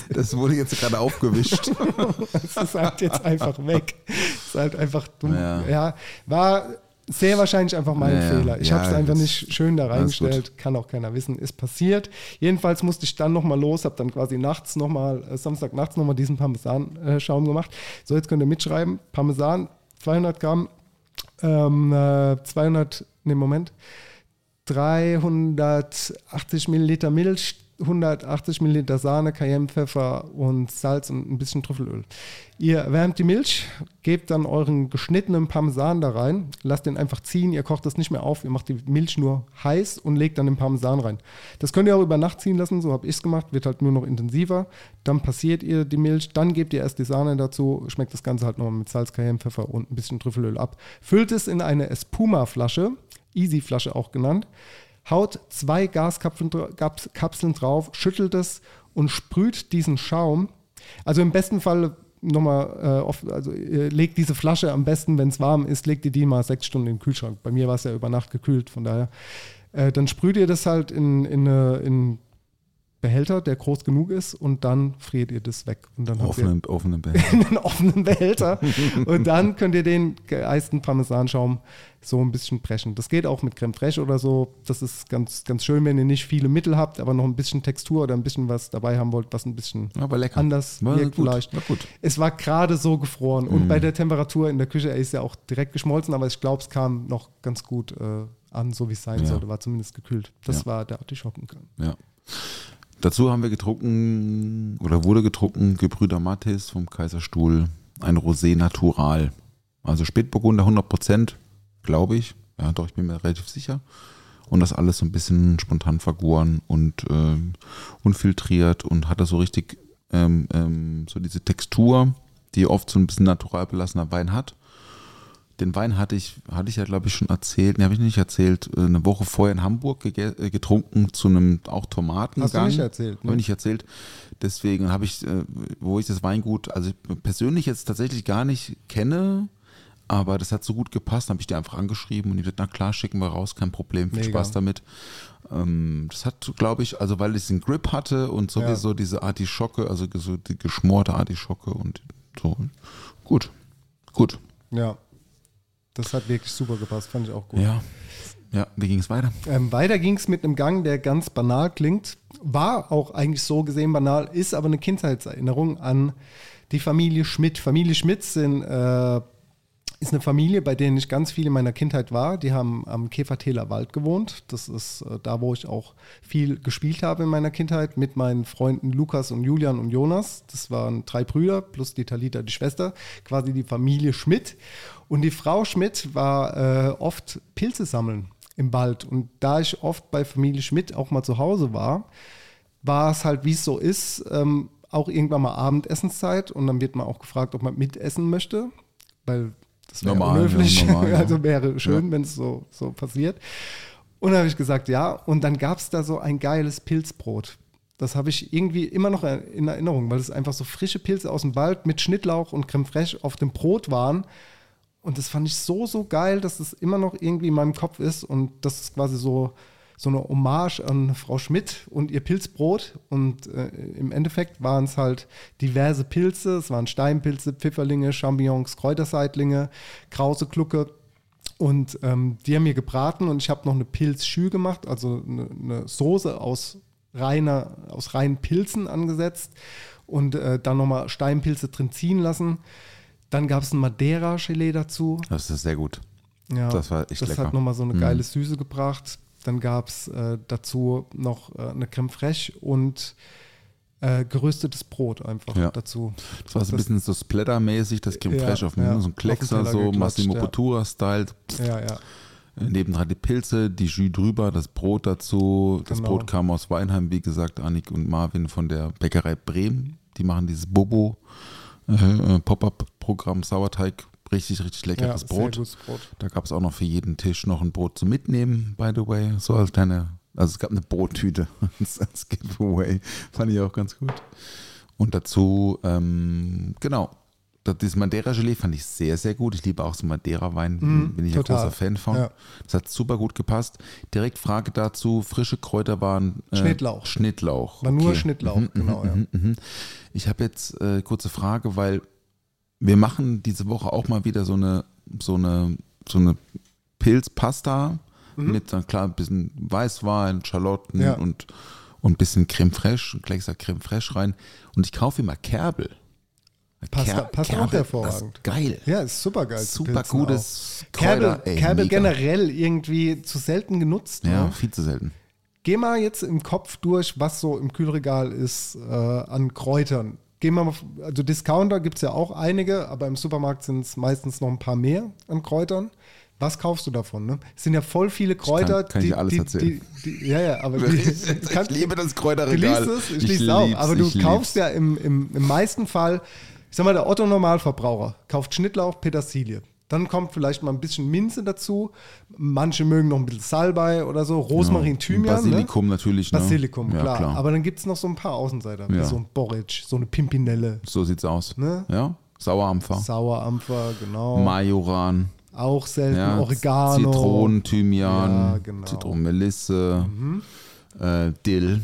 Das wurde jetzt gerade aufgewischt. Es ist halt jetzt einfach weg. Es ist halt einfach dumm. Ja, Ja. war sehr wahrscheinlich einfach mein Ja. Fehler. Ich Ja, habe es einfach nicht schön da reingestellt. Kann auch keiner wissen. Ist passiert. Jedenfalls musste ich dann nochmal los, habe dann quasi nachts nochmal, äh, Samstag nachts nochmal diesen Parmesan-Schaum gemacht. So, jetzt könnt ihr mitschreiben. Parmesan, 200 Gramm, ähm, äh, 200, ne Moment, 380 Milliliter Milch, 180 Milliliter Sahne, Cayennepfeffer und Salz und ein bisschen Trüffelöl. Ihr erwärmt die Milch, gebt dann euren geschnittenen Parmesan da rein, lasst den einfach ziehen, ihr kocht das nicht mehr auf, ihr macht die Milch nur heiß und legt dann den Parmesan rein. Das könnt ihr auch über Nacht ziehen lassen, so habe ich es gemacht, wird halt nur noch intensiver. Dann passiert ihr die Milch, dann gebt ihr erst die Sahne dazu, schmeckt das Ganze halt nochmal mit Salz, Cayennepfeffer und ein bisschen Trüffelöl ab. Füllt es in eine Espuma-Flasche, Easy-Flasche auch genannt, haut zwei Gaskapseln drauf, schüttelt es und sprüht diesen Schaum. Also im besten Fall nochmal, äh, also ihr legt diese Flasche am besten, wenn es warm ist, legt ihr die mal sechs Stunden den Kühlschrank. Bei mir war es ja über Nacht gekühlt, von daher. Äh, dann sprüht ihr das halt in, in, in Behälter, der groß genug ist und dann friert ihr das weg. Und dann habt ihr Offenen, offenen Behälter. in einen offenen Behälter. Und dann könnt ihr den geeisten Parmesanschaum so ein bisschen preschen. Das geht auch mit Creme Fraiche oder so. Das ist ganz, ganz schön, wenn ihr nicht viele Mittel habt, aber noch ein bisschen Textur oder ein bisschen was dabei haben wollt, was ein bisschen Aber lecker. anders War wirkt gut, vielleicht. Mhm. Es war gerade so gefroren und bei der Temperatur in der Küche, er ist ja auch direkt geschmolzen, aber ich glaube, es kam noch ganz gut äh, an, so wie es sein Ja. sollte, war zumindest gekühlt. Das Ja. war der Artischockengang. Ja. Dazu haben wir getrunken oder wurde getrunken Gebrüder Mattes vom Kaiserstuhl, ein Rosé Natural. Also Spätburgunder 100 Prozent, glaube ich. Ja, doch, ich bin mir relativ sicher. Und das alles so ein bisschen spontan vergoren und ähm, unfiltriert und hatte so richtig ähm, ähm, so diese Textur, die oft so ein bisschen natural belassener Wein hat. Den Wein hatte ich, hatte ich ja, glaube ich, schon erzählt. Den habe ich nicht erzählt. Äh, Eine Woche vorher in Hamburg äh, getrunken zu einem auch Tomatengang. Hast du nicht erzählt, ne? Habe ich nicht erzählt. Deswegen habe ich, äh, wo ich das Weingut, also ich persönlich jetzt tatsächlich gar nicht kenne, aber das hat so gut gepasst, habe ich dir einfach angeschrieben und die gesagt, na klar, schicken wir raus, kein Problem, viel Mega. Spaß damit. Ähm, das hat, glaube ich, also weil es den Grip hatte und sowieso diese Artischocke, also so die geschmorte Artischocke und so. Gut, gut. Ja. Das hat wirklich super gepasst, fand ich auch gut. Ja, ja, wie ging es weiter? Ähm, weiter ging es mit einem Gang, der ganz banal klingt. War auch eigentlich so gesehen banal, ist aber eine Kindheitserinnerung an die Familie Schmidt. Familie Schmidt sind, äh, ist eine Familie, bei denen ich ganz viel in meiner Kindheit war. Die haben am Käfertäler Wald gewohnt. Das ist äh, da, wo ich auch viel gespielt habe in meiner Kindheit mit meinen Freunden Lukas und Julian und Jonas. Das waren drei Brüder plus die Talita, die Schwester. Quasi die Familie Schmidt. Und die Frau Schmidt war äh, oft Pilze sammeln im Wald. Und da ich oft bei Familie Schmidt auch mal zu Hause war, war es halt, wie es so ist, ähm, auch irgendwann mal Abendessenszeit und dann wird man auch gefragt, ob man mitessen möchte, weil das wäre Normal, unhöflich. ja, normal, ja. also wäre schön, Ja. wenn es so, so passiert. Und dann habe ich gesagt, ja. Und dann gab es da so ein geiles Pilzbrot. Das habe ich irgendwie immer noch in Erinnerung, weil es einfach so frische Pilze aus dem Wald mit Schnittlauch und Creme fraiche auf dem Brot waren. Und das fand ich so, so geil, dass es immer noch irgendwie in meinem Kopf ist. Und das ist quasi so, so eine Hommage an Frau Schmidt und ihr Pilzbrot. Und äh, im Endeffekt waren es halt diverse Pilze. Es waren Steinpilze, Pfifferlinge, Champignons, Kräuterseitlinge, Krause, Glucke. Und ähm, die haben mir gebraten und ich habe noch eine Pilzschü gemacht, also eine, eine Soße aus, reiner, aus reinen Pilzen angesetzt und äh, dann nochmal Steinpilze drin ziehen lassen. Dann gab es ein Madeira-Gelee dazu. Das ist sehr gut. Ja, Das war echt Das lecker. hat nochmal so eine Mhm. geile Süße gebracht. Dann gab es äh, dazu noch äh, eine Creme fraiche und äh, geröstetes Brot einfach Ja. dazu. Das war so ein bisschen so Splatter-mäßig, das Creme Ja, Fraiche auf dem ja. so ein Kleckser, so Massimo. Bottura-Style. Ja, ja. Äh, Nebendran die Pilze, die Jus drüber, das Brot dazu. Das Genau. Brot kam aus Weinheim, wie gesagt, Annik und Marvin von der Bäckerei Bremen. Die machen dieses Bobo äh, äh, Pop-Up-Programm Sauerteig. Richtig, richtig leckeres ja, Brot. Brot. Da gab es auch noch für jeden Tisch noch ein Brot zum Mitnehmen, by the way. So als kleine, also es gab eine Brottüte als, Giveaway. Fand ich auch ganz gut. Und dazu, ähm, genau, das, dieses Madeira-Gelee fand ich sehr, sehr gut. Ich liebe auch so Madeira-Wein, Mhm, bin ich total. ein großer Fan von. Ja. Das hat super gut gepasst. Direkt Frage dazu, frische Kräuter waren äh, Schnittlauch. Schnittlauch. War nur okay. Schnittlauch, Mhm, genau, mhm, ja. mhm, mhm. Ich habe jetzt äh, kurze Frage, weil wir machen diese Woche auch mal wieder so eine, so eine, so eine Pilzpasta mit dann klar ein bisschen Weißwein, Schalotten Mhm. Ja. und, und ein bisschen Creme fraiche, gleich gesagt Creme fraiche rein. Und ich kaufe immer Kerbel. Passt, Ker- passt auch Kerbel, hervorragend. Das ist geil. Ja, ist super geil. Super gutes auch. Kerbel, Kräuter, ey, Kerbel generell irgendwie zu selten genutzt. Ja, Ne? viel zu selten. Geh mal jetzt im Kopf durch, was so im Kühlregal ist äh, an Kräutern. Geh mal, auf- also Discounter gibt es ja auch einige, aber im Supermarkt sind es meistens noch ein paar mehr an Kräutern. Was kaufst du davon? Ne? Es sind ja voll viele Kräuter. kann ich dir alles die, erzählen. Die, die, ja, ja, aber die, Ich kann- liebe das Du Kräuterregal. liest es, ich, liest es auch, aber du ich kaufst lieb's. ja im, im, im meisten Fall, ich sag mal, der Otto-Normalverbraucher kauft Schnittlauch, Petersilie. Dann kommt vielleicht mal ein bisschen Minze dazu. Manche mögen noch ein bisschen Salbei oder so, Rosmarin, Ja, Thymian. Basilikum ne? natürlich. Ne? Basilikum, ja, klar. klar. Aber dann gibt es noch so ein paar Außenseiter, wie Ja. so ein Boric, so eine Pimpinelle, so sieht's aus. Ne? Ja, Sauerampfer, Sauerampfer, genau. Majoran, auch selten, ja, Oregano. Zitronen, Thymian, Ja, genau. Zitronenmelisse, äh, Dill.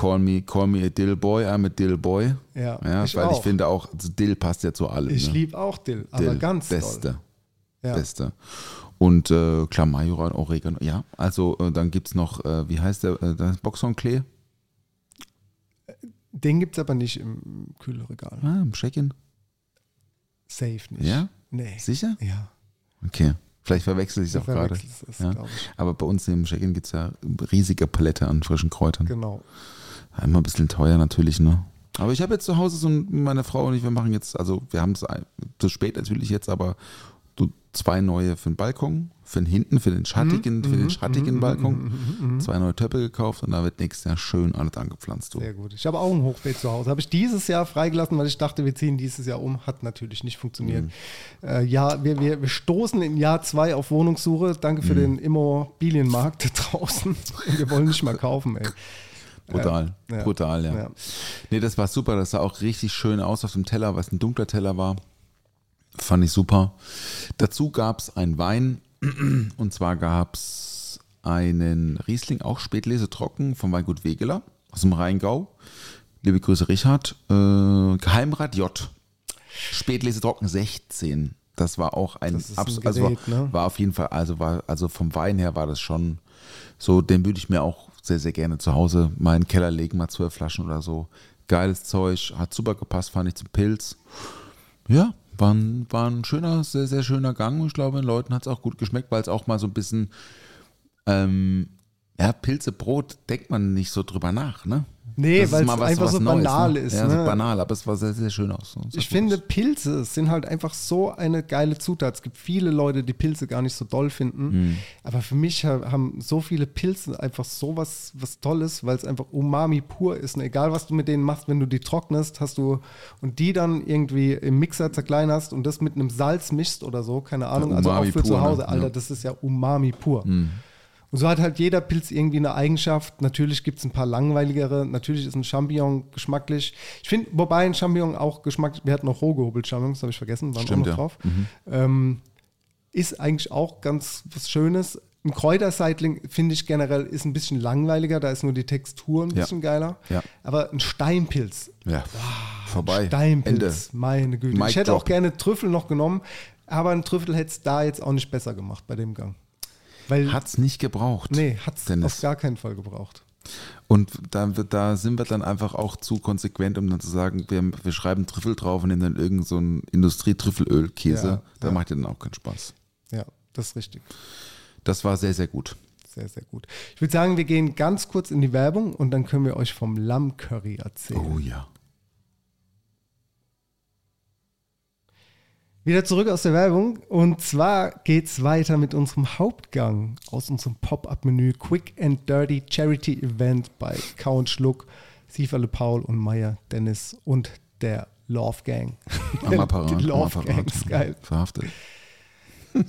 Call me, call me a Dill Boy, I'm a Dill Boy. Ja, ja ich weil ich auch. finde auch, also Dill passt ja zu allem. Ich ne? liebe auch Dill, aber Dill, ganz Beste. Ja. Beste. Und äh, klar, Majoran, Oregano. Ja, also äh, dann gibt es noch, äh, wie heißt der, äh, das Boxhornklee? Den gibt es aber nicht im Kühlregal. Ah, im Check-in. Safe nicht. Ja? Nee. Sicher? Ja. Okay. Vielleicht verwechsel ich es auch gerade. es, Ja. ich. Aber bei uns im Check-in gibt es ja riesige Palette an frischen Kräutern. Genau. Immer ein bisschen teuer natürlich, ne? Aber ich habe jetzt zu Hause so ein, meine Frau und ich, wir machen jetzt, also wir haben es zu spät natürlich jetzt, aber so zwei neue für den Balkon, für den hinten, für den schattigen, für den schattigen Balkon. Zwei neue Töpfe gekauft und da wird nächstes Jahr schön alles angepflanzt. Du. Sehr gut. Ich habe auch ein Hochbeet zu Hause. Habe ich dieses Jahr freigelassen, weil ich dachte, wir ziehen dieses Jahr um. Hat natürlich nicht funktioniert. Mhm. Äh, ja, wir, wir, wir stoßen in Jahr zwei auf Wohnungssuche. Danke Mhm. für den Immobilienmarkt da draußen. wir wollen nicht mal kaufen, ey. Brutal, Ja. brutal, ja. Ja. Nee, das war super. Das sah auch richtig schön aus auf dem Teller, was ein dunkler Teller war. Fand ich super. Dazu gab es einen Wein und zwar gab es einen Riesling, auch Spätlese trocken vom Weingut Wegeler aus dem Rheingau. Liebe Grüße, Richard. Äh, Geheimrat J. Spätlese trocken 16. Das war auch ein, ein abs- also war, Gerät, ne? war auf jeden Fall, also war, also vom Wein her war das schon so, den würde ich mir auch sehr, sehr gerne zu Hause mal in den Keller legen, mal zwölf Flaschen oder so. Geiles Zeug, hat super gepasst, fand ich zum Pilz. Ja, war ein, war ein schöner, sehr, sehr schöner Gang ich glaube, den Leuten hat es auch gut geschmeckt, weil es auch mal so ein bisschen, ähm, ja, Pilzebrot denkt man nicht so drüber nach, ne? Nee, weil es einfach so Neues, banal ne? ist. Ja, ne? so banal, aber es war sehr, sehr schön aus. Ich finde, Pilze sind halt einfach so eine geile Zutat. Es gibt viele Leute, die Pilze gar nicht so doll finden. Mhm. Aber für mich ha- haben so viele Pilze einfach so was, was Tolles, weil es einfach Umami pur ist. Und egal, was du mit denen machst, wenn du die trocknest, hast du und die dann irgendwie im Mixer zerkleinerst und das mit einem Salz mischst oder so, keine Ahnung. also auch für pur, zu Hause, ne? Alter, Ja. das ist ja Umami pur. Und so hat halt jeder Pilz irgendwie eine Eigenschaft. Natürlich gibt es ein paar langweiligere. Natürlich ist ein Champignon geschmacklich. Ich finde, wobei ein Champignon auch geschmacklich, wir hatten noch roh gehobelt Champignons, habe ich vergessen, waren Stimmt, auch noch ja. drauf. Ähm, ist eigentlich auch ganz was Schönes. Ein Kräuterseitling finde ich generell ist ein bisschen langweiliger, da ist nur die Textur ein Ja. bisschen geiler. Ja. Aber ein Steinpilz, Ja, vorbei. Steinpilz, Ende. meine Güte. Mic ich hätte drop. auch gerne Trüffel noch genommen, aber ein Trüffel hätte es da jetzt auch nicht besser gemacht bei dem Gang. Weil, Hat's nicht gebraucht. nee, hat es auf gar keinen Fall gebraucht. Und da, da sind wir dann einfach auch zu konsequent, um dann zu sagen, wir, wir schreiben Trüffel drauf und nehmen dann irgend so einen Industrietrüffelölkäse. Ja, da ja. macht dir dann auch keinen Spaß. Ja, das ist richtig. Das war sehr, sehr gut. Sehr, sehr gut. Ich würde sagen, wir gehen ganz kurz in die Werbung und dann können wir euch vom Lammcurry erzählen. Oh ja. Wieder zurück aus der Werbung und zwar geht es weiter mit unserem Hauptgang aus unserem Pop-Up-Menü Quick and Dirty Charity Event bei Kau Schluck, Sieferle Paul und Meier Dennis und der Love Gang. Am Apparat. Die Love Apparat. Gang ist geil. Verhaftet.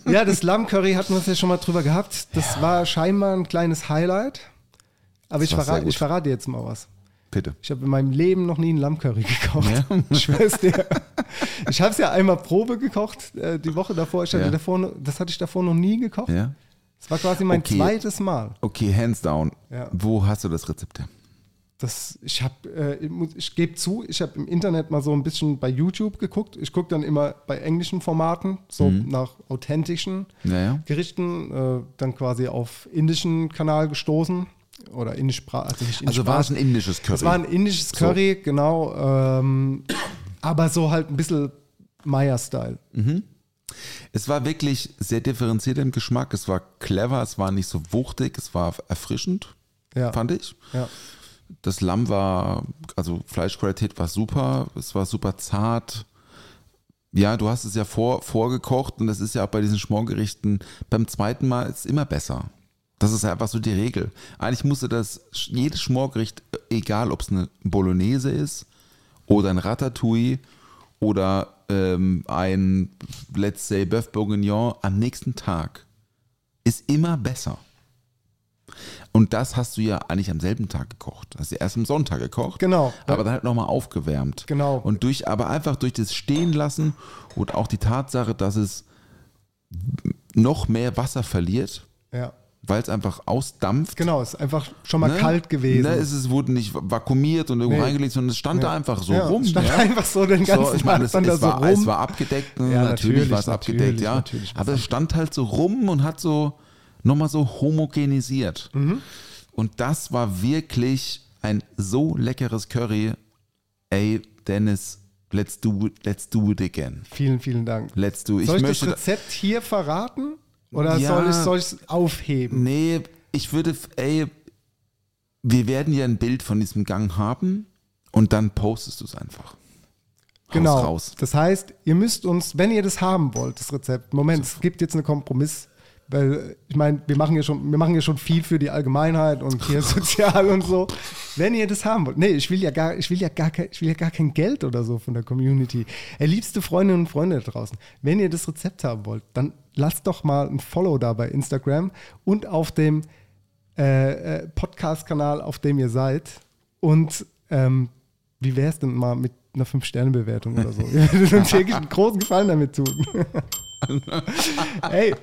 Ja, das Lammcurry hatten wir uns ja schon mal drüber gehabt. Das war scheinbar ein kleines Highlight. Aber ich verrate, ich verrate jetzt mal was. Bitte. Ich habe in meinem Leben noch nie ein Lammcurry gekocht. Ich schwör's dir. Ich habe es ja einmal Probe gekocht, äh, die Woche davor. Ich hatte Ja. davor das hatte ich davor noch nie gekocht. Ja? Das war quasi mein Okay. zweites Mal. Okay, hands down. Ja. Wo hast du das Rezept her? Das, ich habe, äh, ich, gebe zu, ich habe im Internet mal so ein bisschen bei YouTube geguckt. Ich gucke dann immer bei englischen Formaten, so Mhm. nach authentischen Ja, ja. Gerichten, äh, dann quasi auf indischen Kanal gestoßen oder indisch, also indisch Also war es ein indisches Curry? Es war ein indisches So. Curry, genau. Ähm, aber so halt ein bisschen Maya-Style. Es war wirklich sehr differenziert im Geschmack. Es war clever, es war nicht so wuchtig, es war erfrischend, Ja. fand ich. Ja. Das Lamm war, also Fleischqualität war super, es war super zart. Ja, du hast es ja vor, vorgekocht und das ist ja auch bei diesen Schmorgerichten beim zweiten Mal ist immer besser. Das ist einfach so die Regel. Eigentlich musste das, jedes Schmorgericht, egal ob es eine Bolognese ist oder ein Ratatouille oder ähm, ein, let's say, Bœuf Bourguignon am nächsten Tag, ist immer besser. Und das hast du ja eigentlich am selben Tag gekocht. Hast du erst am Sonntag gekocht. Genau. Aber dann halt nochmal aufgewärmt. Genau. Und durch, aber einfach durch das Stehen lassen und auch die Tatsache, dass es noch mehr Wasser verliert, Ja. Weil es einfach ausdampft. Genau, ist einfach schon mal Ne? kalt gewesen. Ne, es ist, wurde nicht vakuumiert und irgendwo Nee. reingelegt, sondern es stand da einfach so ja, rum. es Stand ja. einfach so den ganzen So, ich meine, es, es, so war, rum. es war abgedeckt, ne? Ja, natürlich, natürlich, war es natürlich, abgedeckt, ja. Aber es stand halt so rum und hat so nochmal so homogenisiert. Mhm. Und das war wirklich ein so leckeres Curry. Ey, Dennis, let's do, let's do it again. vielen, vielen Dank. Let's do. Ich soll ich das möchte, Rezept hier verraten? Oder Ja. soll ich soll es aufheben? Nee, ich würde, ey, wir werden ja ein Bild von diesem Gang haben und dann postest du es einfach. Genau. raus. Das heißt, ihr müsst uns, wenn ihr das haben wollt, das Rezept, Moment, es gibt jetzt einen Kompromiss, weil ich meine, wir machen ja schon, wir machen ja schon viel für die Allgemeinheit und hier sozial und so. Wenn ihr das haben wollt, nee, ich will ja gar, ich will ja gar kein, ich will ja gar kein Geld oder so von der Community. Ey, liebste Freundinnen und Freunde da draußen, wenn ihr das Rezept haben wollt, dann lasst doch mal ein Follow da bei Instagram und auf dem äh, äh, Podcast-Kanal, auf dem ihr seid. Und ähm, wie wäre es denn mal mit einer 5-Sterne-Bewertung oder so? Ihr würdet uns wirklich einen großen Gefallen damit tun. Ey.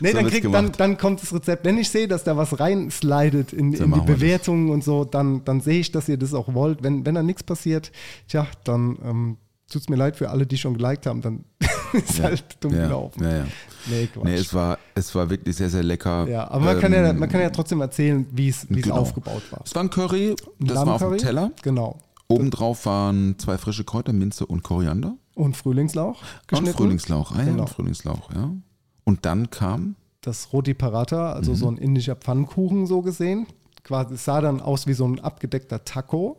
Nee, So dann, kriegt, dann, dann kommt das Rezept. Wenn ich sehe, dass da was reinslidet in, So in die. Bewertungen und so, dann, dann sehe ich, dass ihr das auch wollt. Wenn, wenn da nichts passiert, tja, dann ähm, tut es mir leid für alle, die schon geliked haben, dann ist halt dumm ja, gelaufen. Ja, ja. Nee. Nee, es war, es war wirklich sehr, sehr lecker. ja, aber man, kann ja, Ähm, man kann ja trotzdem erzählen, wie es genau. aufgebaut war. Es war ein Curry, das war auf dem? Teller. Genau. Obendrauf waren zwei frische Kräuter, Minze und Koriander. Und Frühlingslauch Und. Frühlingslauch, ah, ja, Genau. und Frühlingslauch, ja. Und dann kam, Das Roti Paratha, also so ein indischer Pfannkuchen so gesehen. Quasi, es sah dann aus wie so ein abgedeckter Taco,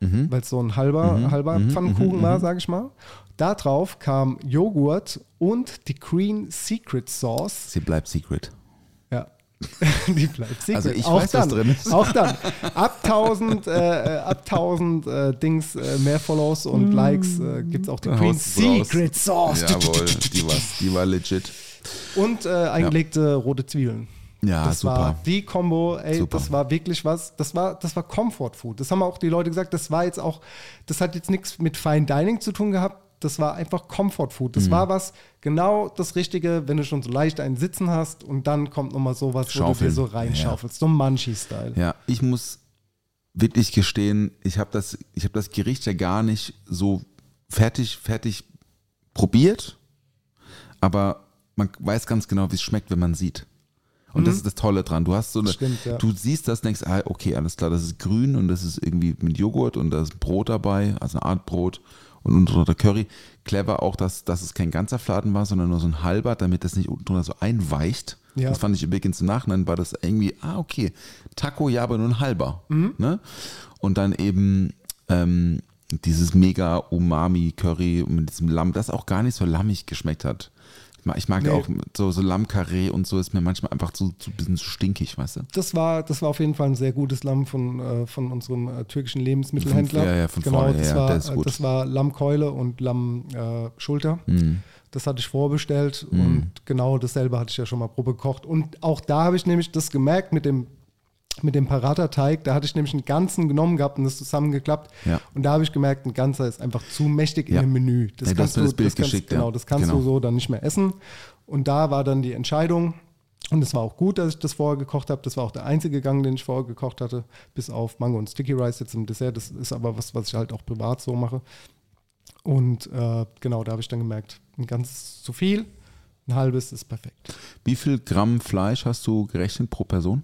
weil es so ein halber, halber Pfannkuchen war, sage ich mal. Da drauf kam Joghurt und die Green Secret Sauce. sie bleibt secret. Ja. Die bleibt secret. Also ich auch weiß, was dann, drin ist. Auch dann. Ab 1000, äh, äh, ab 1000 äh, Dings, äh, mehr Follows Mm. und Likes äh, gibt es auch die Da Green raus. Secret Sauce. Jawohl, die war, die war legit. Und äh, eingelegte rote Zwiebeln. Ja, das super. war die Kombo, ey, Super. das war wirklich was, das war, das war Comfort Food. Das haben auch die Leute gesagt, das war jetzt auch, das hat jetzt nichts mit Fine Dining zu tun gehabt, das war einfach Comfort Food. Mhm. Das war was, genau das Richtige, wenn du schon so leicht einen Sitzen hast und dann kommt nochmal sowas, wo du dir Schaufeln. so reinschaufelst, so Munchie-Style. Ja, ich muss wirklich gestehen, ich habe das, ich habe das Gericht ja gar nicht so fertig, fertig probiert, aber man weiß ganz genau, wie es schmeckt, wenn man sieht. Und das ist das Tolle dran. Du hast so eine, Mhm. Stimmt, ja. du siehst das, denkst, ah, okay, alles klar, das ist grün und das ist irgendwie mit Joghurt und da ist Brot dabei, also eine Art Brot und unten drunter Curry. Clever auch, dass, dass es kein ganzer Fladen war, sondern nur so ein halber, damit das nicht unten drunter so einweicht. Ja. Das fand ich übrigens im Nachhinein, war das irgendwie, ah, okay, Taco, ja, aber nur ein halber. Mhm. Ne? Und dann eben ähm, dieses mega Umami-Curry mit diesem Lamm, das auch gar nicht so lammig geschmeckt hat. Ich mag, Nee. auch so, so Lammkarree und so ist mir manchmal einfach zu, zu ein bisschen stinkig, weißt du? Das war, das war auf jeden Fall ein sehr gutes Lamm von, äh, von unserem äh, türkischen Lebensmittelhändler. Von- ja, ja, von genau, vorne, das, ja, war, ist gut. das war Lammkeule und Lammschulter. Äh. Mhm. Das hatte ich vorbestellt und genau dasselbe hatte ich ja schon mal Probe gekocht. Und auch da habe ich nämlich das gemerkt mit dem, mit dem Paratha-Teig. Da hatte ich nämlich einen ganzen genommen gehabt und das zusammengeklappt. Ja. Und da habe ich gemerkt, ein ganzer ist einfach zu mächtig Ja. in dem Menü. Nee, du hast mir das Bild das kannst, geschickt. Genau, das kannst Genau. du so dann nicht mehr essen. Und da war dann die Entscheidung, und es war auch gut, dass ich das vorher gekocht habe. Das war auch der einzige Gang, den ich vorher gekocht hatte, bis auf Mango und Sticky Rice jetzt im Dessert. Das ist aber was, was ich halt auch privat so mache. Und äh, genau, da habe ich dann gemerkt, ein ganzes zu viel, ein halbes ist perfekt. Wie viel Gramm Fleisch hast du gerechnet pro Person?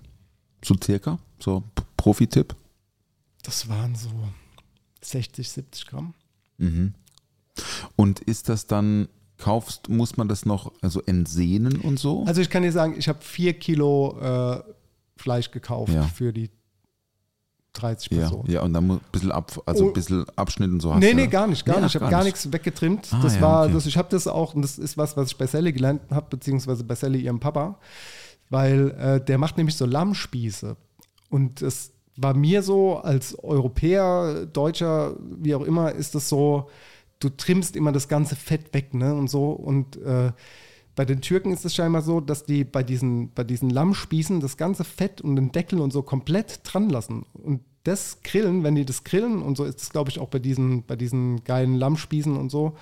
So circa? So Profi-Tipp? Das waren so 60, 70 Gramm. Und ist das dann, kaufst, muss man das noch also entsehnen und so? Also ich kann dir sagen, ich habe vier Kilo äh, Fleisch gekauft Ja. für die 30 ja, Personen. ja, und dann muss ein bisschen, ab, also Oh. ein bisschen Abschnitt und so hast Nee, du. nee, gar nicht, gar Nee, nicht. Ich habe gar gar nicht. nichts weggetrimmt. Ah, das ja, war, okay. das, ich habe das auch, und das ist was, was ich bei Sally gelernt habe, beziehungsweise bei Sally ihrem Papa, weil äh, der macht nämlich so Lammspieße. Und es war mir so, als Europäer, Deutscher, wie auch immer, ist das so, du trimmst immer das ganze Fett weg, ne? Und so. Und äh, bei den Türken ist es scheinbar so, dass die bei diesen, bei diesen Lammspießen das ganze Fett und den Deckel und so komplett dran lassen. Und das Grillen, wenn die das grillen, und so ist es, glaube ich, auch bei diesen, bei diesen geilen Lammspießen und so,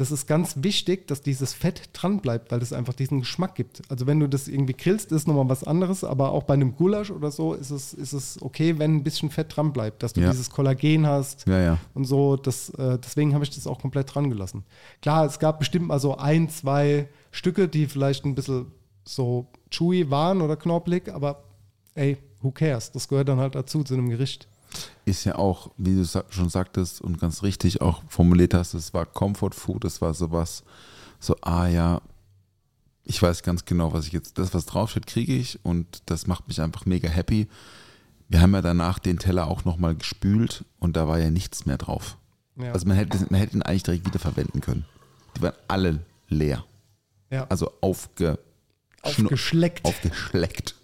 das ist ganz wichtig, dass dieses Fett dran bleibt, weil das einfach diesen Geschmack gibt. Also wenn du das irgendwie grillst, ist nochmal was anderes, aber auch bei einem Gulasch oder so ist es, ist es okay, wenn ein bisschen Fett dran bleibt, dass du Ja. dieses Kollagen hast Ja, ja. und so. Das, äh, deswegen habe ich das auch komplett dran gelassen. Klar, es gab bestimmt mal so ein, zwei Stücke, die vielleicht ein bisschen so chewy waren oder knorpelig, aber ey, who cares? Das gehört dann halt dazu zu einem Gericht. Ist ja auch, wie du schon sagtest und ganz richtig auch formuliert hast, es war Comfort Food, es war sowas, so, ah ja, ich weiß ganz genau, was ich jetzt, das, was draufsteht, kriege ich und das macht mich einfach mega happy. Wir haben ja danach den Teller auch nochmal gespült und da war ja nichts mehr drauf. Ja. Also man hätte, man hätte ihn eigentlich direkt wieder verwenden können. Die waren alle leer. Ja. Also aufge, Aufgeschleckt. aufgeschleckt.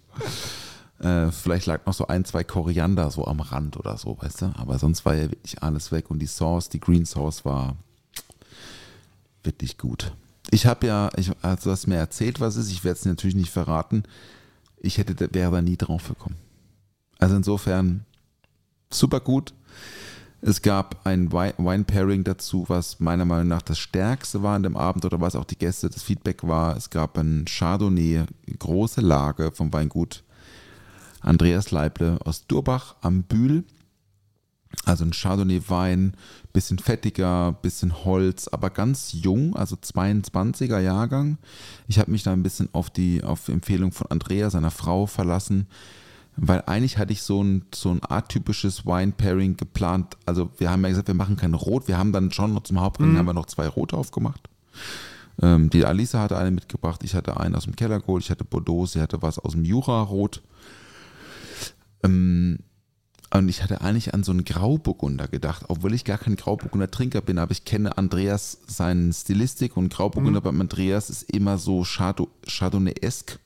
Äh, vielleicht lag noch so ein, zwei Koriander so am Rand oder so, weißt du? Aber sonst war ja wirklich alles weg und die Sauce, die Green Sauce war wirklich gut. Ich habe ja, ich, also du hast mir erzählt, was ist, ich werde es natürlich nicht verraten. Ich hätte, wäre da nie drauf gekommen. Also insofern super gut. Es gab ein Wi- Wine-Pairing dazu, was meiner Meinung nach das stärkste war an dem Abend oder was auch die Gäste, das Feedback war. Es gab ein Chardonnay, große Lage vom Weingut Andreas Leible aus Durbach am Bühl. Also ein Chardonnay-Wein, bisschen fettiger, bisschen Holz, aber ganz jung, also 22er Jahrgang. Ich habe mich da ein bisschen auf die auf Empfehlung von Andrea, seiner Frau, verlassen, weil eigentlich hatte ich so ein, so ein atypisches Wine-Pairing geplant. Also wir haben ja gesagt, wir machen kein Rot. Wir haben dann schon noch zum Hauptgang haben wir noch zwei Rote aufgemacht. Ähm, die Alisa hatte eine mitgebracht, ich hatte einen aus dem Keller geholt, ich hatte Bordeaux, sie hatte was aus dem Jura-Rot. Ähm, und ich hatte eigentlich an so einen Grauburgunder gedacht, obwohl ich gar kein Grauburgunder Trinker bin, aber ich kenne Andreas seinen Stilistik und Grauburgunder beim Andreas ist immer so Chardon- Chardonnay-esk,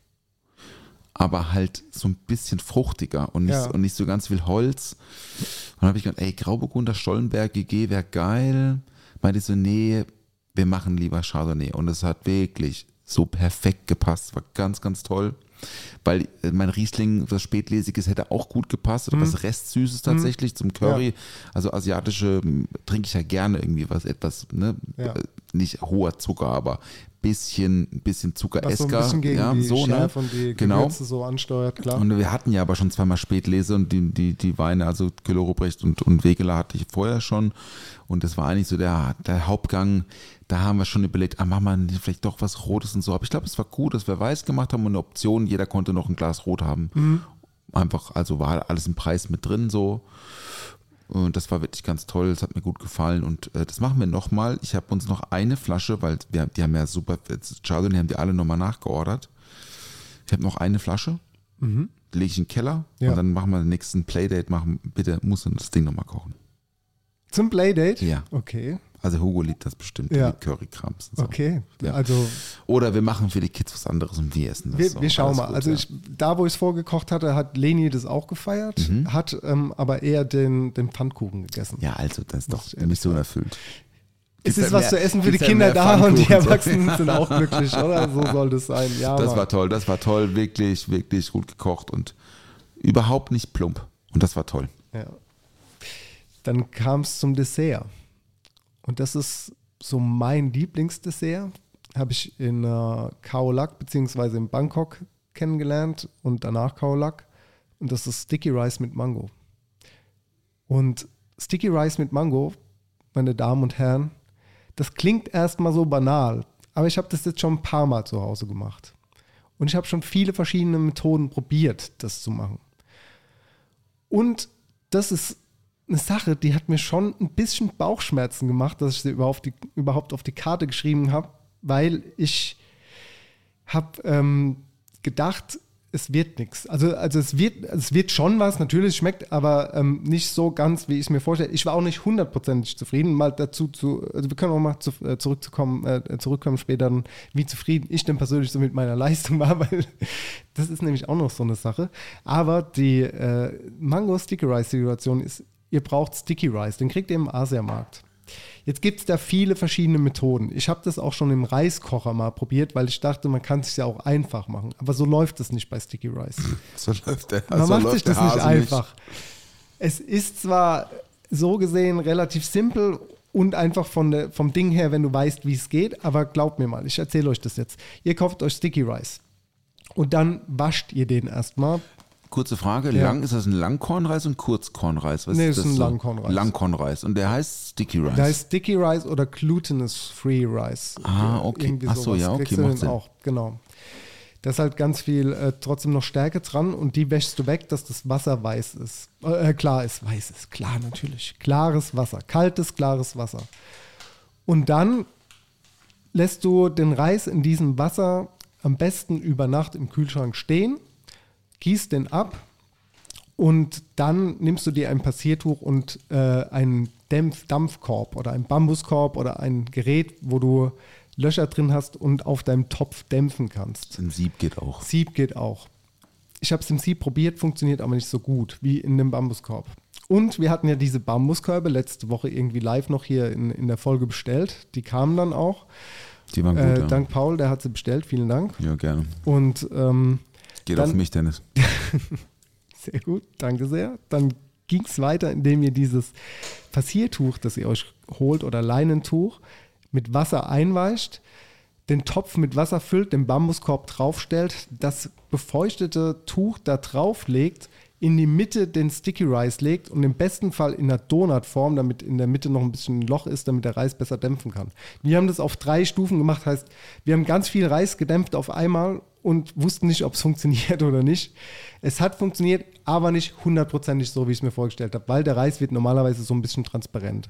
aber halt so ein bisschen fruchtiger und nicht, Ja. und nicht so ganz viel Holz. Und dann habe ich gedacht, ey, Grauburgunder Stollenberg GG wäre geil. Meinte so, nee, wir machen lieber Chardonnay. Und es hat wirklich so perfekt gepasst. War ganz, ganz toll. Weil äh, mein Riesling, was Spätlesiges, hätte auch gut gepasst. Oder was Restsüßes tatsächlich zum Curry. Also asiatische m, trinke ich ja gerne irgendwie was etwas, ne? Ja. Äh, Nicht hoher Zucker, aber bisschen, bisschen Zucker Was so ein bisschen gegen ja, die so, ne? Und die Genau. Gewürze so ansteuert, klar. Und wir hatten ja aber schon zweimal Spätlese und die, die, die Weine, also Kühler-Ruprecht und, und Wegeler hatte ich vorher schon. Und das war eigentlich so der, der Hauptgang. Da haben wir schon überlegt, ah, machen wir vielleicht doch was Rotes und so. Aber ich glaube, es war gut, dass wir weiß gemacht haben und eine Option, jeder konnte noch ein Glas Rot haben. Einfach, also war alles im Preis mit drin so. Und das war wirklich ganz toll, es hat mir gut gefallen und äh, das machen wir nochmal. Ich habe uns noch eine Flasche, weil wir, die haben ja super, Chardonnay haben die alle nochmal nachgeordert. Ich habe noch eine Flasche, die lege ich in den Keller Ja. und dann machen wir den nächsten Playdate. Machen, bitte muss man das Ding nochmal kochen. Zum Playdate? Ja. Okay, Also Hugo liebt das bestimmt, Ja. die Currykrams so. okay. Ja. Also Oder wir machen für die Kids was anderes und wir essen das. wir, so. wir schauen Alles mal. gut, also ja. ich, da, wo ich es vorgekocht hatte, hat Leni das auch gefeiert, Mhm. hat ähm, aber eher den, den Pfannkuchen gegessen. Ja, also das ist doch so sagen. erfüllt. es ist ja was mehr- zu essen für die ja Kinder da und die Pfannkuchen, so. Erwachsenen sind auch glücklich, oder? So soll das sein. Ja, Das Mann. war toll, das war toll, wirklich, wirklich gut gekocht und überhaupt nicht plump. Und das war toll. Ja. Dann kam es zum Dessert. Und das ist so mein Lieblingsdessert. Habe ich in äh, Khao Lak beziehungsweise in Bangkok kennengelernt und danach Khao Lak. Und das ist Sticky Rice mit Mango. Und Sticky Rice mit Mango, meine Damen und Herren, das klingt erstmal so banal, aber ich habe das jetzt schon ein paar Mal zu Hause gemacht. Und ich habe schon viele verschiedene Methoden probiert, das zu machen. Und das ist eine Sache, die hat mir schon ein bisschen Bauchschmerzen gemacht, dass ich sie überhaupt, die, überhaupt auf die Karte geschrieben habe, weil ich habe ähm, gedacht, es wird nichts. Also, also es, wird, es wird schon was, natürlich schmeckt, aber ähm, nicht so ganz, wie ich es mir vorstelle. Ich war auch nicht hundertprozentig zufrieden. Mal dazu zu, also wir können auch mal zu, äh, zurückzukommen, äh, zurückkommen später, wie zufrieden ich denn persönlich so mit meiner Leistung war, weil das ist nämlich auch noch so eine Sache. Aber die äh, Mango Sticky Rice Situation ist, ihr braucht Sticky Rice, den kriegt ihr im Asiamarkt. Jetzt gibt es da viele verschiedene Methoden. Ich habe das auch schon im Reiskocher mal probiert, weil ich dachte, man kann es sich ja auch einfach machen. Aber so läuft es nicht bei Sticky Rice. So läuft der, Man so macht läuft sich das nicht Hase einfach. Es ist zwar so gesehen relativ simpel und einfach von der, vom Ding her, wenn du weißt, wie es geht, aber glaubt mir mal, ich erzähle euch das jetzt. Ihr kauft euch Sticky Rice und dann wascht ihr den erstmal. Kurze Frage, Ja. lang, ist das ein Langkornreis und Kurzkornreis? Was Nee, ist ist das ein so? Langkornreis. Langkornreis. Und der heißt Sticky Rice. Da heißt Sticky Rice oder Glutinous Free Rice. Ah, okay. Irgendwie Ach so, ja, okay, Kriegst macht Sinn. auch, genau. Da ist halt ganz viel äh, trotzdem noch Stärke dran und die wäschst du weg, dass das Wasser weiß ist. Äh, klar ist, weiß ist, klar natürlich. Klares Wasser, kaltes, klares Wasser. Und dann lässt du den Reis in diesem Wasser am besten über Nacht im Kühlschrank stehen, gießt den ab Und dann nimmst du dir ein Passiertuch und äh, einen Dämpf Dampfkorb oder einen Bambuskorb oder ein Gerät, wo du Löcher drin hast und auf deinem Topf dämpfen kannst. Ein Sieb geht auch. Sieb geht auch. Ich habe es im Sieb probiert, funktioniert aber nicht so gut wie in dem Bambuskorb. Und wir hatten ja diese Bambuskörbe letzte Woche irgendwie live noch hier in, in der Folge bestellt. Die kamen dann auch. Die waren gut, Äh, ja. Dank Paul, der hat sie bestellt. Vielen Dank. Ja, gerne. Und ähm, Geht Dann- auf mich, Dennis. Sehr gut, danke sehr. Dann ging es weiter, indem ihr dieses Passiertuch, das ihr euch holt oder Leinentuch, mit Wasser einweicht, den Topf mit Wasser füllt, den Bambuskorb draufstellt, das befeuchtete Tuch da drauf legt, in die Mitte den Sticky Rice legt und im besten Fall in einer Donutform, damit in der Mitte noch ein bisschen ein Loch ist, damit der Reis besser dämpfen kann. Wir haben das auf drei Stufen gemacht, heißt, wir haben ganz viel Reis gedämpft auf einmal und wussten nicht, ob es funktioniert oder nicht. Es hat funktioniert, aber nicht hundertprozentig so, wie ich es mir vorgestellt habe, weil der Reis wird normalerweise so ein bisschen transparent.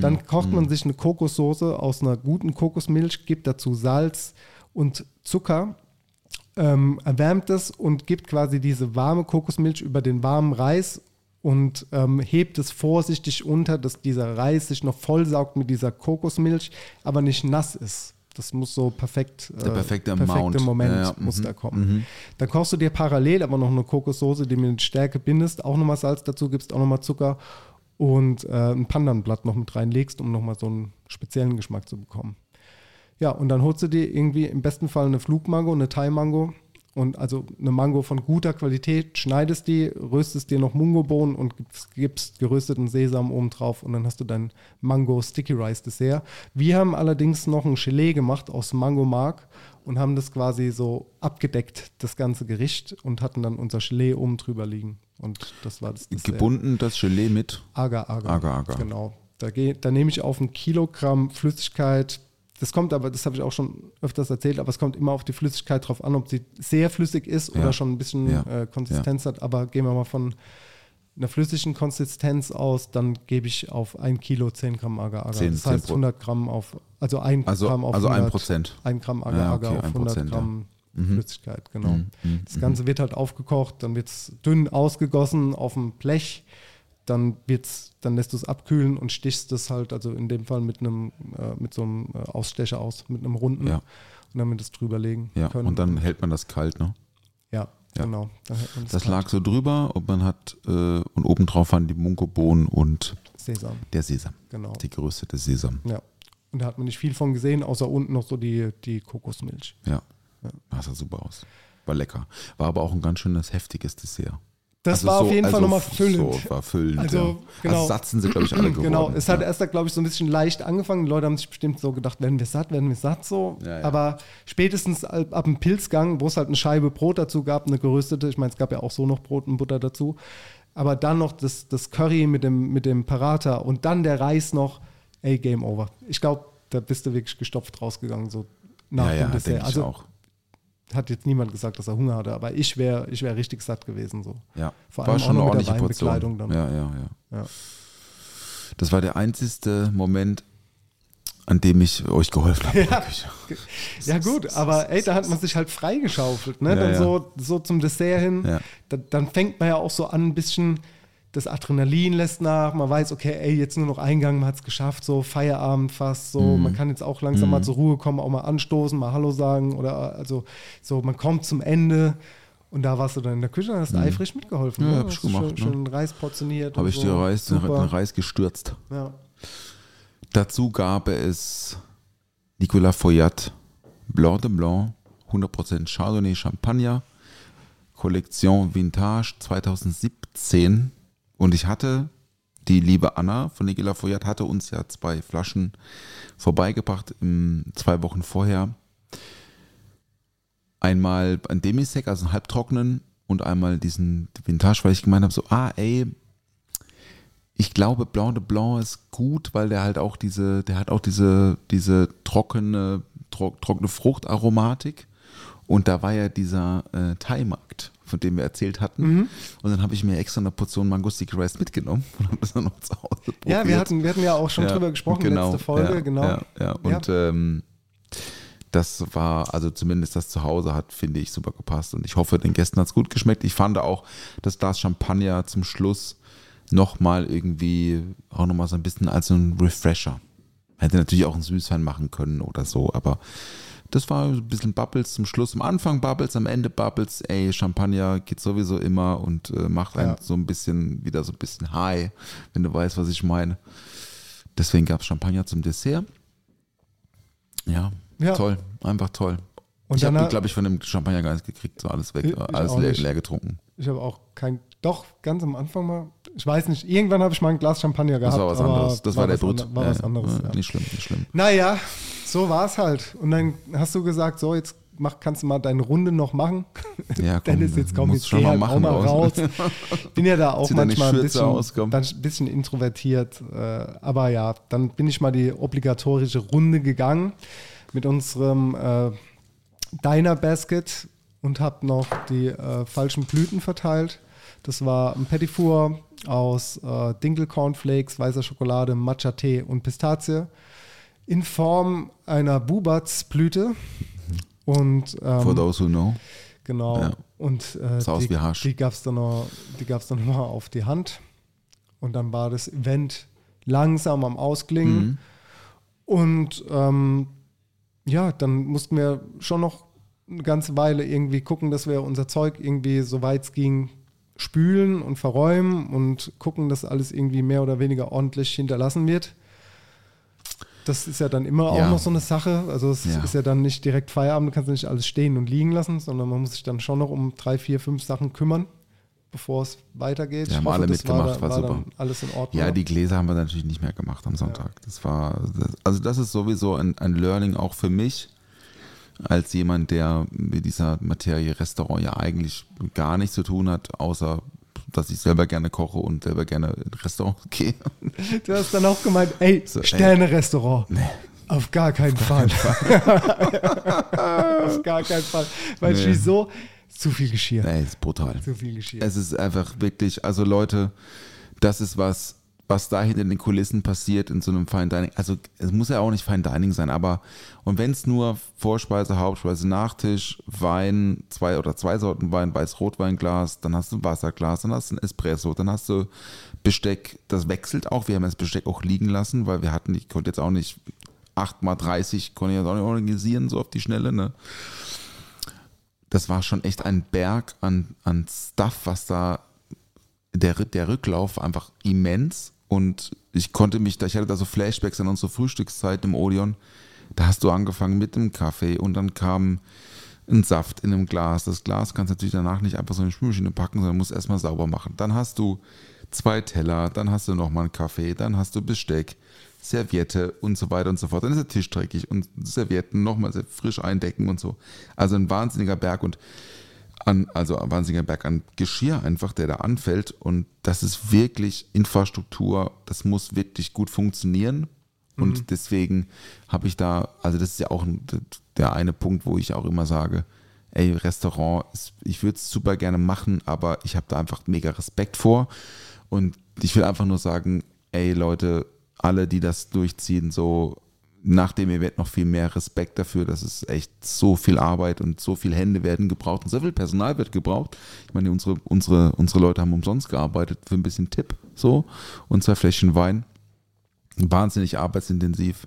Dann kocht man sich eine Kokossoße aus einer guten Kokosmilch, gibt dazu Salz und Zucker, ähm, erwärmt es und gibt quasi diese warme Kokosmilch über den warmen Reis und ähm, hebt es vorsichtig unter, dass dieser Reis sich noch vollsaugt mit dieser Kokosmilch, aber nicht nass ist. Das muss so perfekt, äh, Der perfekte Amount. Moment Ja, ja, muss mhm, da kommen. Dann kochst du dir parallel aber noch eine Kokossoße, die mit Stärke bindest, auch nochmal Salz dazu gibst, auch nochmal Zucker und äh, ein Pandanblatt noch mit reinlegst, um nochmal so einen speziellen Geschmack zu bekommen. Ja, und dann holst du dir irgendwie im besten Fall eine Flugmango, eine Thai-Mango und also eine Mango von guter Qualität, schneidest die, röstest dir noch Mungobohnen und gibst, gibst gerösteten Sesam oben drauf und dann hast du dein Mango Sticky Rice Dessert. Wir haben allerdings noch ein Gelee gemacht aus Mango Mark und haben das quasi so abgedeckt, das ganze Gericht und hatten dann unser Gelee oben drüber liegen und das war das Dessert. Gebunden das Gelee mit. Agar, Agar. Agar, Agar. Genau. Da, geh, da nehme ich auf ein Kilogramm Flüssigkeit. Das kommt aber, das habe ich auch schon öfters erzählt, aber es kommt immer auf die Flüssigkeit drauf an, ob sie sehr flüssig ist Ja. oder schon ein bisschen Ja. äh, Konsistenz hat. Aber gehen wir mal von einer flüssigen Konsistenz aus, dann gebe ich auf ein Kilo 10 Gramm Agar Agar. 10, das heißt 10 100 Gramm auf, also ein Also- Gramm auf also ein 100, Prozent. Ein Gramm Agar Ja, Agar okay, auf ein 100 Prozent, ja. Gramm Mhm. Flüssigkeit, genau. Mhm, mhm, Das Ganze wird halt aufgekocht, dann wird es dünn ausgegossen auf dem Blech dann wird's, dann lässt du es abkühlen und stichst es halt, also in dem Fall mit einem, äh, mit so einem äh, Ausstecher aus, mit einem runden Ja. und dann wird es drüberlegen Ja, können. und dann hält man das kalt, ne? ja, Ja. genau. Das kalt. lag so drüber und man hat, äh, und obendrauf waren die Mungobohnen und Sesam, der Sesam. genau. Die geröstete Sesam. Ja. Und da hat man nicht viel von gesehen, außer unten noch so die, die Kokosmilch. Ja. Das sah super aus. War lecker. War aber auch ein ganz schönes heftiges Dessert. Das Also war so- auf jeden Fall also nochmal so füllend. war füllend. Also, ja. genau. Also satt sind sie, glaube ich, alle geworden. Genau, es hat ja. erst, glaube ich, so ein bisschen leicht angefangen. Die Leute haben sich bestimmt so gedacht, werden wir satt, werden wir satt so. Ja, ja. Aber spätestens ab, ab dem Pilzgang, wo es halt eine Scheibe Brot dazu gab, eine geröstete, ich meine, es gab ja auch so noch Brot und Butter dazu. Aber dann noch das, das Curry mit dem, mit dem Parata und dann der Reis noch, ey, Game Over. Ich glaube, da bist du wirklich gestopft rausgegangen, so nach ja, ja, dem denke Dessert. ich Also auch. Hat jetzt niemand gesagt, dass er Hunger hatte, aber ich wäre ich wär richtig satt gewesen. So. Ja. Vor war allem schon eine auch der ordentliche Portion. Dann. Ja, ja, ja, Ja. Das war der einzigste Moment, an dem ich euch geholfen habe. Ja. Ja gut, aber ey, da hat man sich halt freigeschaufelt, ne? Ja, dann ja. So, so zum Dessert hin. Da, dann fängt man ja auch so an, ein bisschen, das Adrenalin lässt nach, man weiß, okay, ey, jetzt nur noch Eingang, man hat es geschafft, so Feierabend fast, so, Mhm. man kann jetzt auch langsam mal zur Ruhe kommen, auch mal anstoßen, mal Hallo sagen oder also so, man kommt zum Ende und da warst du dann in der Küche und hast eifrig mitgeholfen. Mhm. Ja, ne? hab ich gemacht, Schön, ne? schön Reis portioniert. Habe ich so. dir Reis, den. Reis gestürzt. Ja. Dazu gab es Nicolas Foyat Blanc de Blanc, 100% Chardonnay Champagner, Kollektion Vintage 2017. Und ich hatte, die liebe Anna von Nicolas Foyat hatte uns ja zwei Flaschen vorbeigebracht, im, zwei Wochen vorher. Einmal ein Demisec, also einen halbtrockenen, und einmal diesen Vintage, weil ich gemeint habe, so, ah, ey, ich glaube, Blanc de Blanc ist gut, weil der halt auch diese, der hat auch diese, diese trockene, tro trockene Fruchtaromatik. Und da war ja dieser äh, Thai-Markt, von dem wir erzählt hatten. Mhm. Und dann habe ich mir extra eine Portion Mango Sticky Rice mitgenommen und habe das dann noch zu Hause probiert. ja, wir hatten, wir hatten ja auch schon Ja, drüber gesprochen, genau, letzte Folge, ja, genau. Ja, ja. Und Ähm, das war, also zumindest das Zuhause hat, finde ich, super gepasst. Und ich hoffe, den Gästen hat es gut geschmeckt. Ich fand auch das Glas Champagner zum Schluss nochmal irgendwie, auch nochmal so ein bisschen als so ein Refresher. Hätte natürlich auch einen Süßwein machen können oder so, aber das war ein bisschen Bubbles zum Schluss. Am Anfang Bubbles, am Ende Bubbles. Ey, Champagner geht sowieso immer und äh, macht einen Ja. so ein bisschen, wieder so ein bisschen high, wenn du weißt, was ich meine. Deswegen gab es Champagner zum Dessert. Ja, Ja. toll, einfach toll. Und ich habe, glaube ich, von dem Champagner gar nichts gekriegt, so alles weg, ich alles leer, leer getrunken. Ich habe auch kein, doch ganz am Anfang mal, ich weiß nicht, irgendwann habe ich mal ein Glas Champagner gehabt. Das war was anderes. Das war, der was Brut. War was anderes. Ja. Nicht schlimm, nicht schlimm. Naja, so war es halt. Und dann hast du gesagt, so jetzt mach, kannst du mal deine Runde noch machen. Ja, komm, Dennis, jetzt komm, jetzt schon geh mal halt machen auch mal raus. Bin ja da auch Zieh manchmal ein bisschen, aus, dann ein bisschen introvertiert. Äh, aber ja, dann bin ich mal die obligatorische Runde gegangen mit unserem äh, Diner Basket und habe noch die äh, falschen Blüten verteilt. Das war ein Petit Four aus äh, Dinkel Cornflakes, weißer Schokolade, Matcha Tee und Pistazie in Form einer Bubatz-Blüte. Und ähm, For those who know. Genau. Ja. Und äh, die, die gab es dann, noch- die gab's dann mal auf die Hand. Und dann war das Event langsam am Ausklingen. Mhm. Und ähm, ja, dann mussten wir schon noch eine ganze Weile irgendwie gucken, dass wir unser Zeug irgendwie, soweit es ging, spülen und verräumen und gucken, dass alles irgendwie mehr oder weniger ordentlich hinterlassen wird. Das ist ja dann immer Ja. auch noch so eine Sache. Also es Ja. ist ja dann nicht direkt Feierabend, du kannst nicht alles stehen und liegen lassen, sondern man muss sich dann schon noch um drei, vier, fünf Sachen kümmern, bevor es weitergeht. Die haben alle das mitgemacht, war war, super. dann alles in Ordnung. Ja, die Gläser haben wir natürlich nicht mehr gemacht am Sonntag. Das war, das, also das ist sowieso ein, ein Learning auch für mich, als jemand, der mit dieser Materie Restaurant ja eigentlich gar nichts zu tun hat, außer dass ich selber gerne koche und selber gerne in Restaurants gehe. Du hast dann auch gemeint, ey, So. Sterne-Restaurant. Auf gar keinen Fall. Auf gar keinen Fall. Weil Nee. wieso? Zu viel Geschirr. Ey, ist brutal. Zu viel Geschirr. Es ist einfach wirklich, also Leute, das ist was, was da hinter den Kulissen passiert in so einem Fine Dining. Also es muss ja auch nicht Fine Dining sein, aber und wenn es nur Vorspeise, Hauptspeise, Nachtisch, Wein, zwei oder zwei Sorten Wein, Weiß-Rotweinglas, dann hast du ein Wasserglas, dann hast du ein Espresso, dann hast du Besteck, das wechselt auch. Wir haben das Besteck auch liegen lassen, weil wir hatten, ich konnte jetzt auch nicht 8 mal 30, konnte ich jetzt auch nicht organisieren, so auf die Schnelle, ne? das war schon echt ein Berg an, an Stuff, was da, der, der Rücklauf einfach immens und ich konnte mich, ich hatte da so Flashbacks an unsere Frühstückszeit im Odeon, da hast du angefangen mit dem Kaffee und dann kam ein Saft in einem Glas. Das Glas kannst du natürlich danach nicht einfach so in die Spülmaschine packen, sondern musst erstmal sauber machen. Dann hast du zwei Teller, dann hast du nochmal einen Kaffee, dann hast du Besteck, Serviette und so weiter und so fort. Dann ist der Tisch dreckig und Servietten nochmal sehr frisch eindecken und so. Also ein wahnsinniger Berg und an, also ein wahnsinniger Berg an Geschirr einfach, der da anfällt. Und das ist wirklich Infrastruktur, das muss wirklich gut funktionieren. Und deswegen habe ich da, also das ist ja auch der eine Punkt, wo ich auch immer sage, ey, Restaurant, ich würde es super gerne machen, aber ich habe da einfach mega Respekt vor. Und ich will einfach nur sagen, ey Leute, alle, die das durchziehen, so nach dem Event noch viel mehr Respekt dafür. Das ist echt so viel Arbeit und so viele Hände werden gebraucht und so viel Personal wird gebraucht. Ich meine, unsere, unsere, unsere Leute haben umsonst gearbeitet für ein bisschen Tipp so und zwei Fläschchen Wein. Wahnsinnig arbeitsintensiv.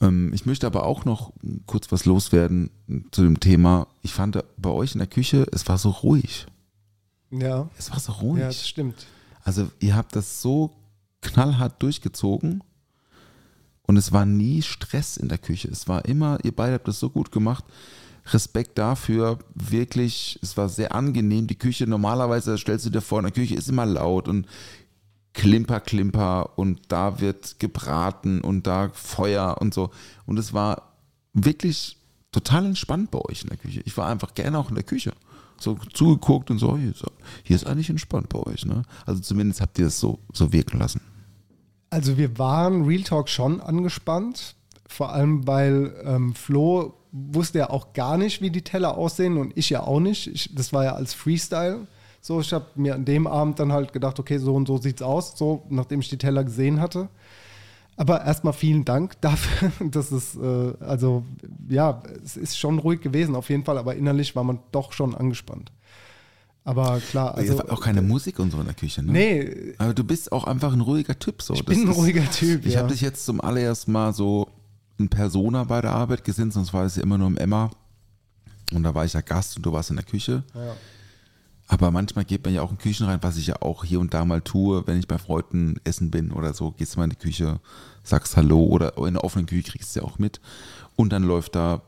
Ähm, ich möchte aber auch noch kurz was loswerden zu dem Thema. Ich fand bei euch in der Küche, es war so ruhig. ja, Es war so ruhig. ja, das stimmt. Also ihr habt das so knallhart durchgezogen und es war nie Stress in der Küche. Es war immer, ihr beide habt das so gut gemacht. Respekt dafür, wirklich, es war sehr angenehm. Die Küche, normalerweise stellst du dir vor, in der Küche ist immer laut und Klimper, Klimper und da wird gebraten und da Feuer und so. Und es war wirklich total entspannt bei euch in der Küche. Ich war einfach gerne auch in der Küche. So zugeguckt und so, hier ist, eigentlich entspannt bei euch. Ne? Also zumindest habt ihr es so, so wirken lassen. Also wir waren Real Talk schon angespannt, vor allem weil ähm, Flo wusste ja auch gar nicht, wie die Teller aussehen und ich ja auch nicht. Ich, das war ja als Freestyle. So, ich habe mir an dem Abend dann halt gedacht, okay, so und so sieht's aus, so nachdem ich die Teller gesehen hatte. Aber erstmal vielen Dank dafür. Das ist, äh, also, ja, es ist schon ruhig gewesen, auf jeden Fall, aber innerlich war man doch schon angespannt. Aber klar, Also, auch keine Musik und so in der Küche, ne? Nee, Aber du bist auch einfach ein ruhiger Typ. So. ich Das bin ein ist- ruhiger Typ. Ich ja. habe dich jetzt zum allerersten Mal so in Persona bei der Arbeit gesehen, sonst war es ja immer nur im Emma. Und da war ich ja Gast und du warst in der Küche. Ja. Aber manchmal geht man ja auch in Küchen rein, was ich ja auch hier und da mal tue, wenn ich bei Freunden essen bin oder so, gehst du mal in die Küche, sagst Hallo oder in der offenen Küche kriegst du ja auch mit. Und dann läuft da,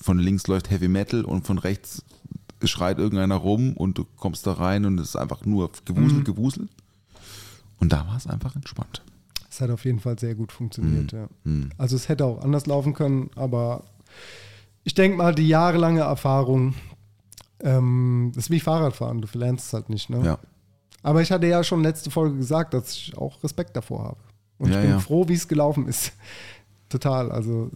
von links läuft Heavy Metal und von rechts schreit irgendeiner rum und du kommst da rein und es ist einfach nur Gewusel, Gewusel. Und da war es einfach entspannt. Es hat auf jeden Fall sehr gut funktioniert, ja. Mhm. Also es hätte auch anders laufen können, aber ich denke mal, die jahrelange Erfahrung, ähm, das ist wie Fahrradfahren, du verlernst es halt nicht, ne? Ja. Aber ich hatte ja schon letzte Folge gesagt, dass ich auch Respekt davor habe. Und Ja, ich bin ja. froh, wie es gelaufen ist. Total, also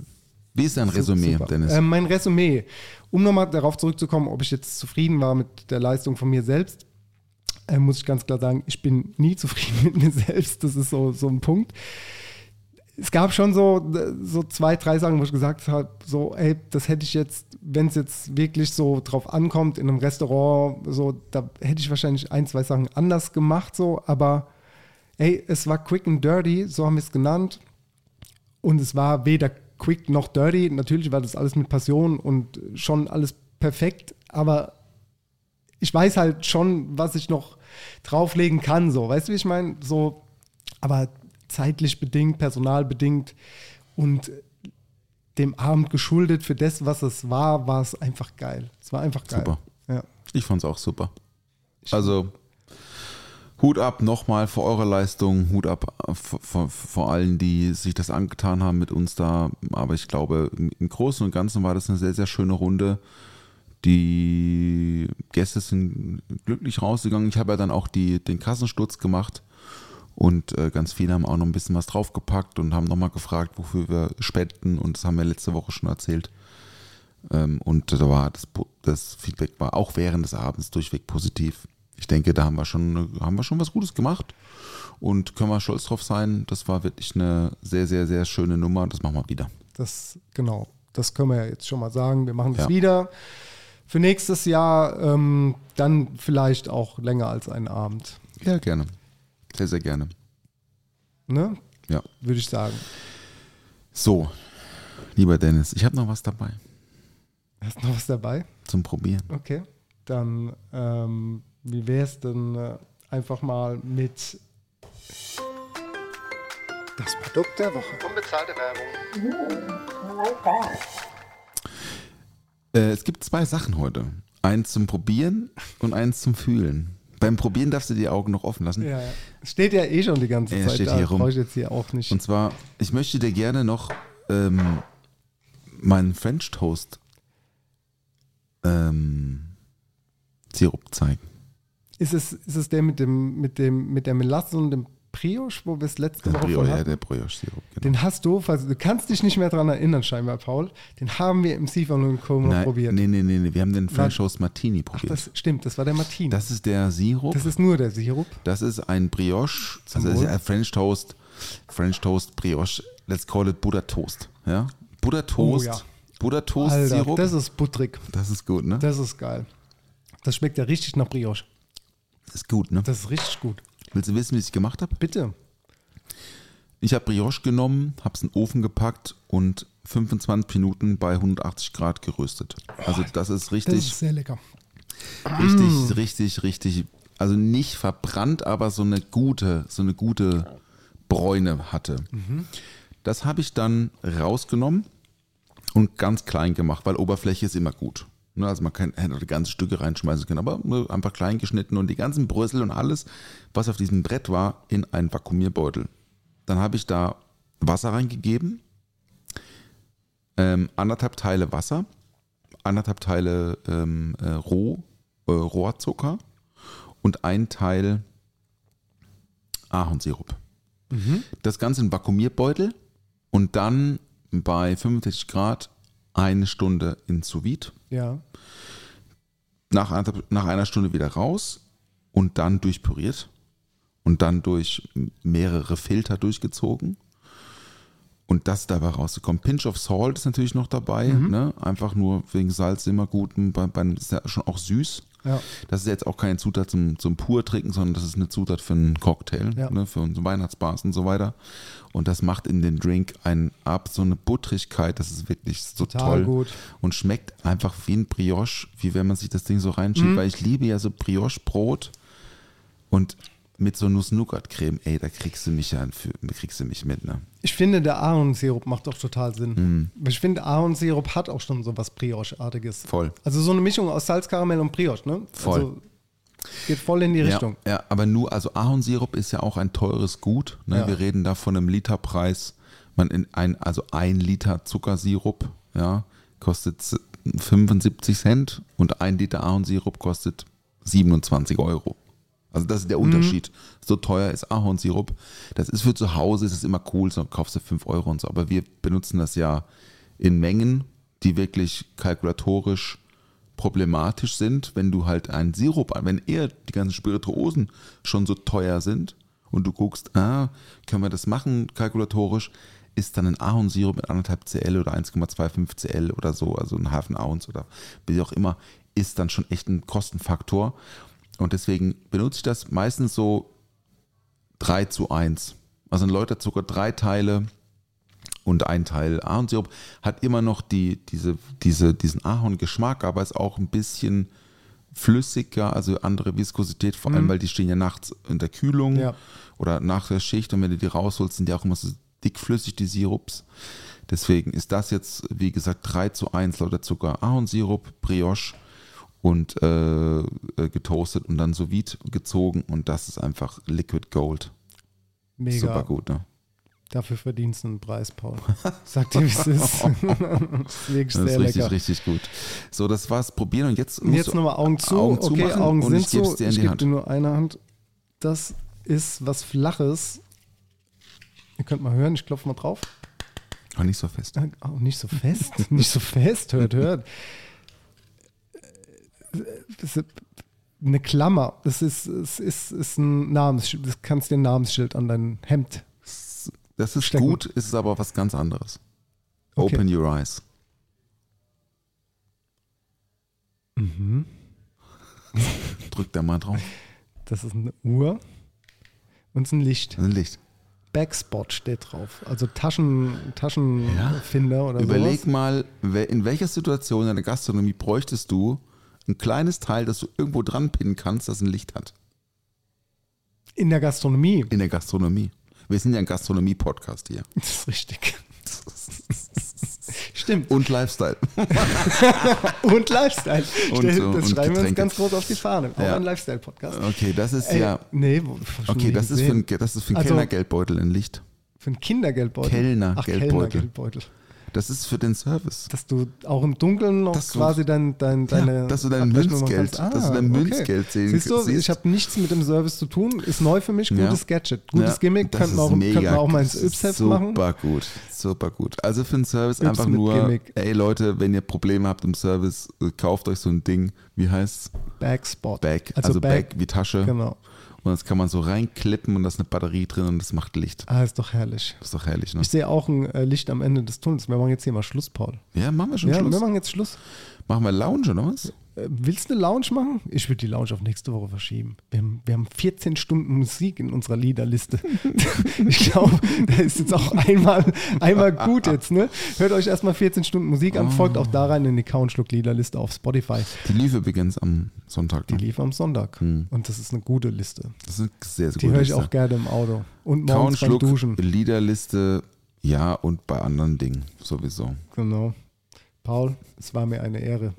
Wie ist dein Resümee, super. Dennis? Ähm, mein Resümee, um nochmal darauf zurückzukommen, ob ich jetzt zufrieden war mit der Leistung von mir selbst, äh, muss ich ganz klar sagen, ich bin nie zufrieden mit mir selbst. Das ist so, so ein Punkt. Es gab schon so, so zwei, drei Sachen, wo ich gesagt habe, so, ey, das hätte ich jetzt, wenn es jetzt wirklich so drauf ankommt, in einem Restaurant, so, da hätte ich wahrscheinlich ein, zwei Sachen anders gemacht, so, aber ey, es war quick and dirty, so haben wir es genannt. Und es war weder quick noch dirty. Natürlich war das alles mit Passion und schon alles perfekt, aber ich weiß halt schon, was ich noch drauflegen kann, so. Weißt du, wie ich meine? So, aber zeitlich bedingt, personalbedingt und dem Abend geschuldet für das, was es war, war es einfach geil. Es war einfach geil. Super. Ja. Ich fand es auch super. Also Hut ab nochmal für eure Leistung, Hut ab vor, vor, allen, die sich das angetan haben mit uns da. Aber ich glaube, im, Großen und Ganzen war das eine sehr, sehr schöne Runde. Die Gäste sind glücklich rausgegangen. Ich habe ja dann auch die, den Kassensturz gemacht und äh, ganz viele haben auch noch ein bisschen was draufgepackt und haben nochmal gefragt, wofür wir spenden. Und das haben wir letzte Woche schon erzählt. Ähm, und da war das, das Feedback war auch während des Abends durchweg positiv. Ich denke, da haben wir schon, haben wir schon was Gutes gemacht und können wir stolz drauf sein. Das war wirklich eine sehr, sehr, sehr schöne Nummer das machen wir wieder. Das, genau, das können wir ja jetzt schon mal sagen. Wir machen das Ja. wieder. Für nächstes Jahr ähm, dann vielleicht auch länger als einen Abend. Ja, gerne. Sehr, sehr gerne. Ne? Ja. Würde ich sagen. So, lieber Dennis, ich habe noch was dabei Hast du noch was dabei? zum Probieren. Okay. Dann, ähm, wie wäre es denn äh, einfach mal mit Das Produkt der Woche. Äh, es gibt zwei Sachen heute. Eins zum Probieren und eins zum Fühlen. Beim Probieren darfst du die Augen noch offen lassen. Ja, ja. Steht ja eh schon die ganze Ja, Zeit steht da. hier rum. Brauche ich jetzt hier auch nicht. Und zwar, ich möchte dir gerne noch ähm, meinen French Toast ähm, Sirup zeigen. Ist es, ist es der mit dem, mit dem, mit der Melasse und dem Brioche, wo wir es letzte Der Woche Brioche, von ja, hatten? der Brioche-Sirup. Genau. Den hast du, falls du kannst dich nicht mehr daran erinnern, scheinbar, Paul. Den haben wir im noch Nein, probiert. nee, nee, nee, nee, wir haben den French Toast Martini Ach, probiert. das stimmt, das war der Martin. Das ist der Sirup. Das ist nur der Sirup. Das ist ein Brioche, also Wohl. ist ja French Toast, French Toast Brioche. Let's call it Buddha Toast. Ja? Buddha Toast, Oh, ja. Buddha Toast Alter, Sirup. das ist butterig. das ist gut, ne? Das ist geil. Das schmeckt ja richtig nach Brioche. Das ist gut, ne? Das ist richtig gut. Willst du wissen, wie ich es gemacht habe? Bitte. Ich habe Brioche genommen, habe es in den Ofen gepackt und 25 Minuten bei 180 Grad geröstet. Also das ist Das richtig, ist sehr lecker. richtig, richtig, richtig, also nicht verbrannt, aber so eine gute, so eine gute Bräune hatte. Das habe ich dann rausgenommen und ganz klein gemacht, weil Oberfläche ist immer gut. Ne, Also man kann, hätte ganze Stücke reinschmeißen können, aber ne, einfach klein geschnitten und die ganzen Brösel und alles, was auf diesem Brett war, in einen Vakuumierbeutel. Dann habe ich da Wasser reingegeben, ähm, anderthalb Teile Wasser, anderthalb Teile ähm, äh, Roh, äh, Rohrzucker und ein Teil Ahornsirup. Das Ganze in Vakuumierbeutel und dann bei 65 Grad eine Stunde in sous vide. Ja. Nach, einer- nach einer Stunde wieder raus und dann durchpüriert und dann durch mehrere Filter durchgezogen. Und das dabei rauszukommen. Pinch of Salt ist natürlich noch dabei, Mhm. ne? einfach nur wegen Salz immer gut. Bei, bei, ist ja schon auch süß. Ja. Das ist jetzt auch keine Zutat zum, zum pur trinken, sondern das ist eine Zutat für einen Cocktail, Ja. ne? für unsere Weihnachtsbars und so weiter. Und das macht in den Drink einen ab, so eine Buttrigkeit, das ist wirklich so Total toll. gut. Und schmeckt einfach wie ein Brioche, wie wenn man sich das Ding so reinschiebt, Mhm. weil ich liebe ja so Brioche-Brot und mit so Nuss-Nougat-Creme, ey, da kriegst du mich ja, kriegst du mich mit, ne? Ich finde, der Ahornsirup macht doch total Sinn. Mhm. Ich finde, Ahornsirup hat auch schon so was Brioche-artiges. Voll. Also so eine Mischung aus Salzkaramell und Brioche, ne? Voll. Also geht voll in die Richtung. Ja, ja, aber nur, also Ahornsirup ist ja auch ein teures Gut. Ne? Ja. Wir reden da von einem Literpreis. Man in ein, also ein Liter Zuckersirup, ja, kostet 75 Cent und ein Liter Ahornsirup kostet 27 Euro. Also das ist der Unterschied. So teuer ist Ahornsirup. Das ist für zu Hause, ist es immer cool, so kaufst du 5 Euro und so. Aber wir benutzen das ja in Mengen, die wirklich kalkulatorisch problematisch sind, wenn du halt einen Sirup, wenn eher die ganzen Spirituosen schon so teuer sind und du guckst, ah, können wir das machen kalkulatorisch, ist dann ein Ahornsirup mit anderthalb Cl oder 1,25 Cl oder so, also ein Hafen Ounce oder wie auch immer, ist dann schon echt ein Kostenfaktor. Und deswegen benutze ich das meistens so 3 zu 1. Also ein Läuterzucker, drei Teile und ein Teil Ahornsirup hat immer noch die, diese, diese, diesen Ahorngeschmack, aber ist auch ein bisschen flüssiger, also andere Viskosität, vor allem, weil die stehen ja nachts in der Kühlung Ja. oder nach der Schicht und wenn du die rausholst, sind die auch immer so dickflüssig, die Sirups. Deswegen ist das jetzt, wie gesagt, 3 zu 1 lauter Zucker, Ahornsirup, Brioche und äh, äh, getoastet und dann sous vide gezogen und das ist einfach Liquid Gold. Mega. Super gut, ne? Dafür verdienst du einen Preis, Paul. Sag dir, wie es ist. das ist Das ist sehr richtig, lecker. richtig gut. So, das war's. Probieren und jetzt musst jetzt nochmal Augen zu. Augen okay, zumachen Augen sind ich so. dir in ich gebe dir nur eine Hand. Das ist was Flaches. Ihr könnt mal hören, ich klopfe mal drauf. Oh, nicht so fest. Oh, nicht so fest, nicht so fest, hört, hört. Das ist eine Klammer. Das ist, es ist, ist ein Namensschild. Das kannst dir ein Namensschild an dein Hemd. Das ist Stecken. gut, ist aber was ganz anderes. Okay. Open your eyes. Mhm. Drück da mal drauf. Das ist eine Uhr und es ist ein Licht. Ein Licht. Backspot steht drauf. Also Taschen, Taschenfinder oder Überleg sowas. mal, in welcher Situation in der Gastronomie bräuchtest du ein kleines Teil, das du irgendwo dran pinnen kannst, das ein Licht hat? In der Gastronomie. In der Gastronomie. Wir sind ja ein Gastronomie-Podcast hier. Das ist richtig. Stimmt. Und Lifestyle. Und Lifestyle. Und das und schreiben wir uns Getränke. ganz groß auf die Fahne. Auch Ja. ein Lifestyle-Podcast. Okay, das ist Ey, ja. Nee, wo- schon Okay, nie das ist, für ein, gesehen. das ist für einen Also- Kellnergeldbeutel ein Licht. Für einen Kindergeldbeutel. Kellner-. Kellnergeldbeutel. Das ist für den Service. Dass du auch im Dunkeln noch Dass du- quasi dein, dein, deine. Ja, dass du dein machen Münzgeld- kannst. dass du dein Münzgeld sehen Siehst du, siehst. ich habe nichts mit dem Service zu tun. Ist neu für mich. Ja. Gutes Gadget. Gutes Ja, Gimmick. Könnten wir auch, mega. könnten wir auch mal ins ist Yps-Heft super machen. gut, super gut. Also für den Service Yps einfach nur, Gimmick. ey Leute, wenn ihr Probleme habt im Service, kauft euch so ein Ding, wie heißt's? Backspot. Bag, also, Bag, wie Tasche. Genau. Und das kann man so reinklippen und da ist eine Batterie drin und das macht Licht. Ah, ist doch herrlich. Das ist doch herrlich, ne? Ich sehe auch ein äh, Licht am Ende des Tunnels. Wir machen jetzt hier mal Schluss, Paul. Ja, machen wir schon Ja, Schluss. wir machen jetzt Schluss. Machen wir Lounge oder was? Willst du eine Lounge machen? Ich würde die Lounge auf nächste Woche verschieben. Wir haben, wir haben 14 Stunden Musik in unserer Liederliste. ich glaube, da ist jetzt auch einmal, einmal gut jetzt. Ne? Hört euch erstmal 14 Stunden Musik an, folgt auch da rein in die Countschluck-Liederliste auf Spotify. Die lief übrigens am Sonntag. Die Ne? lief am Sonntag. Und das ist eine gute Liste. Das ist eine sehr, sehr Die gute höre ich Liste. auch gerne im Auto. Und morgens beim Duschen. Liederliste, ja, und bei anderen Dingen sowieso. Genau. Paul, es war mir eine Ehre.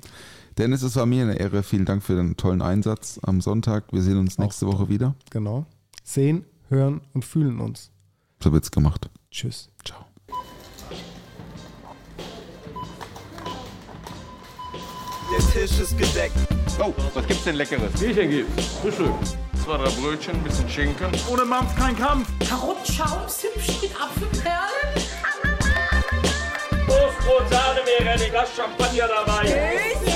Dennis, es war mir eine Ehre. Vielen Dank für den tollen Einsatz am Sonntag. Wir sehen uns nächste Woche wieder. Genau. Sehen, hören und fühlen uns. So wird's gemacht. Tschüss. Ciao. Der Tisch ist gedeckt. Oh, was gibt's denn Leckeres? Bierchen gibt's. Frühstück. Zwei, drei Brötchen, ein bisschen Schinken. Ohne Mampf kein Kampf. Karottenschaum, Zimtchen mit Apfelperlen. Toastbrot, Sahne, wäre ein Glas Champagner dabei.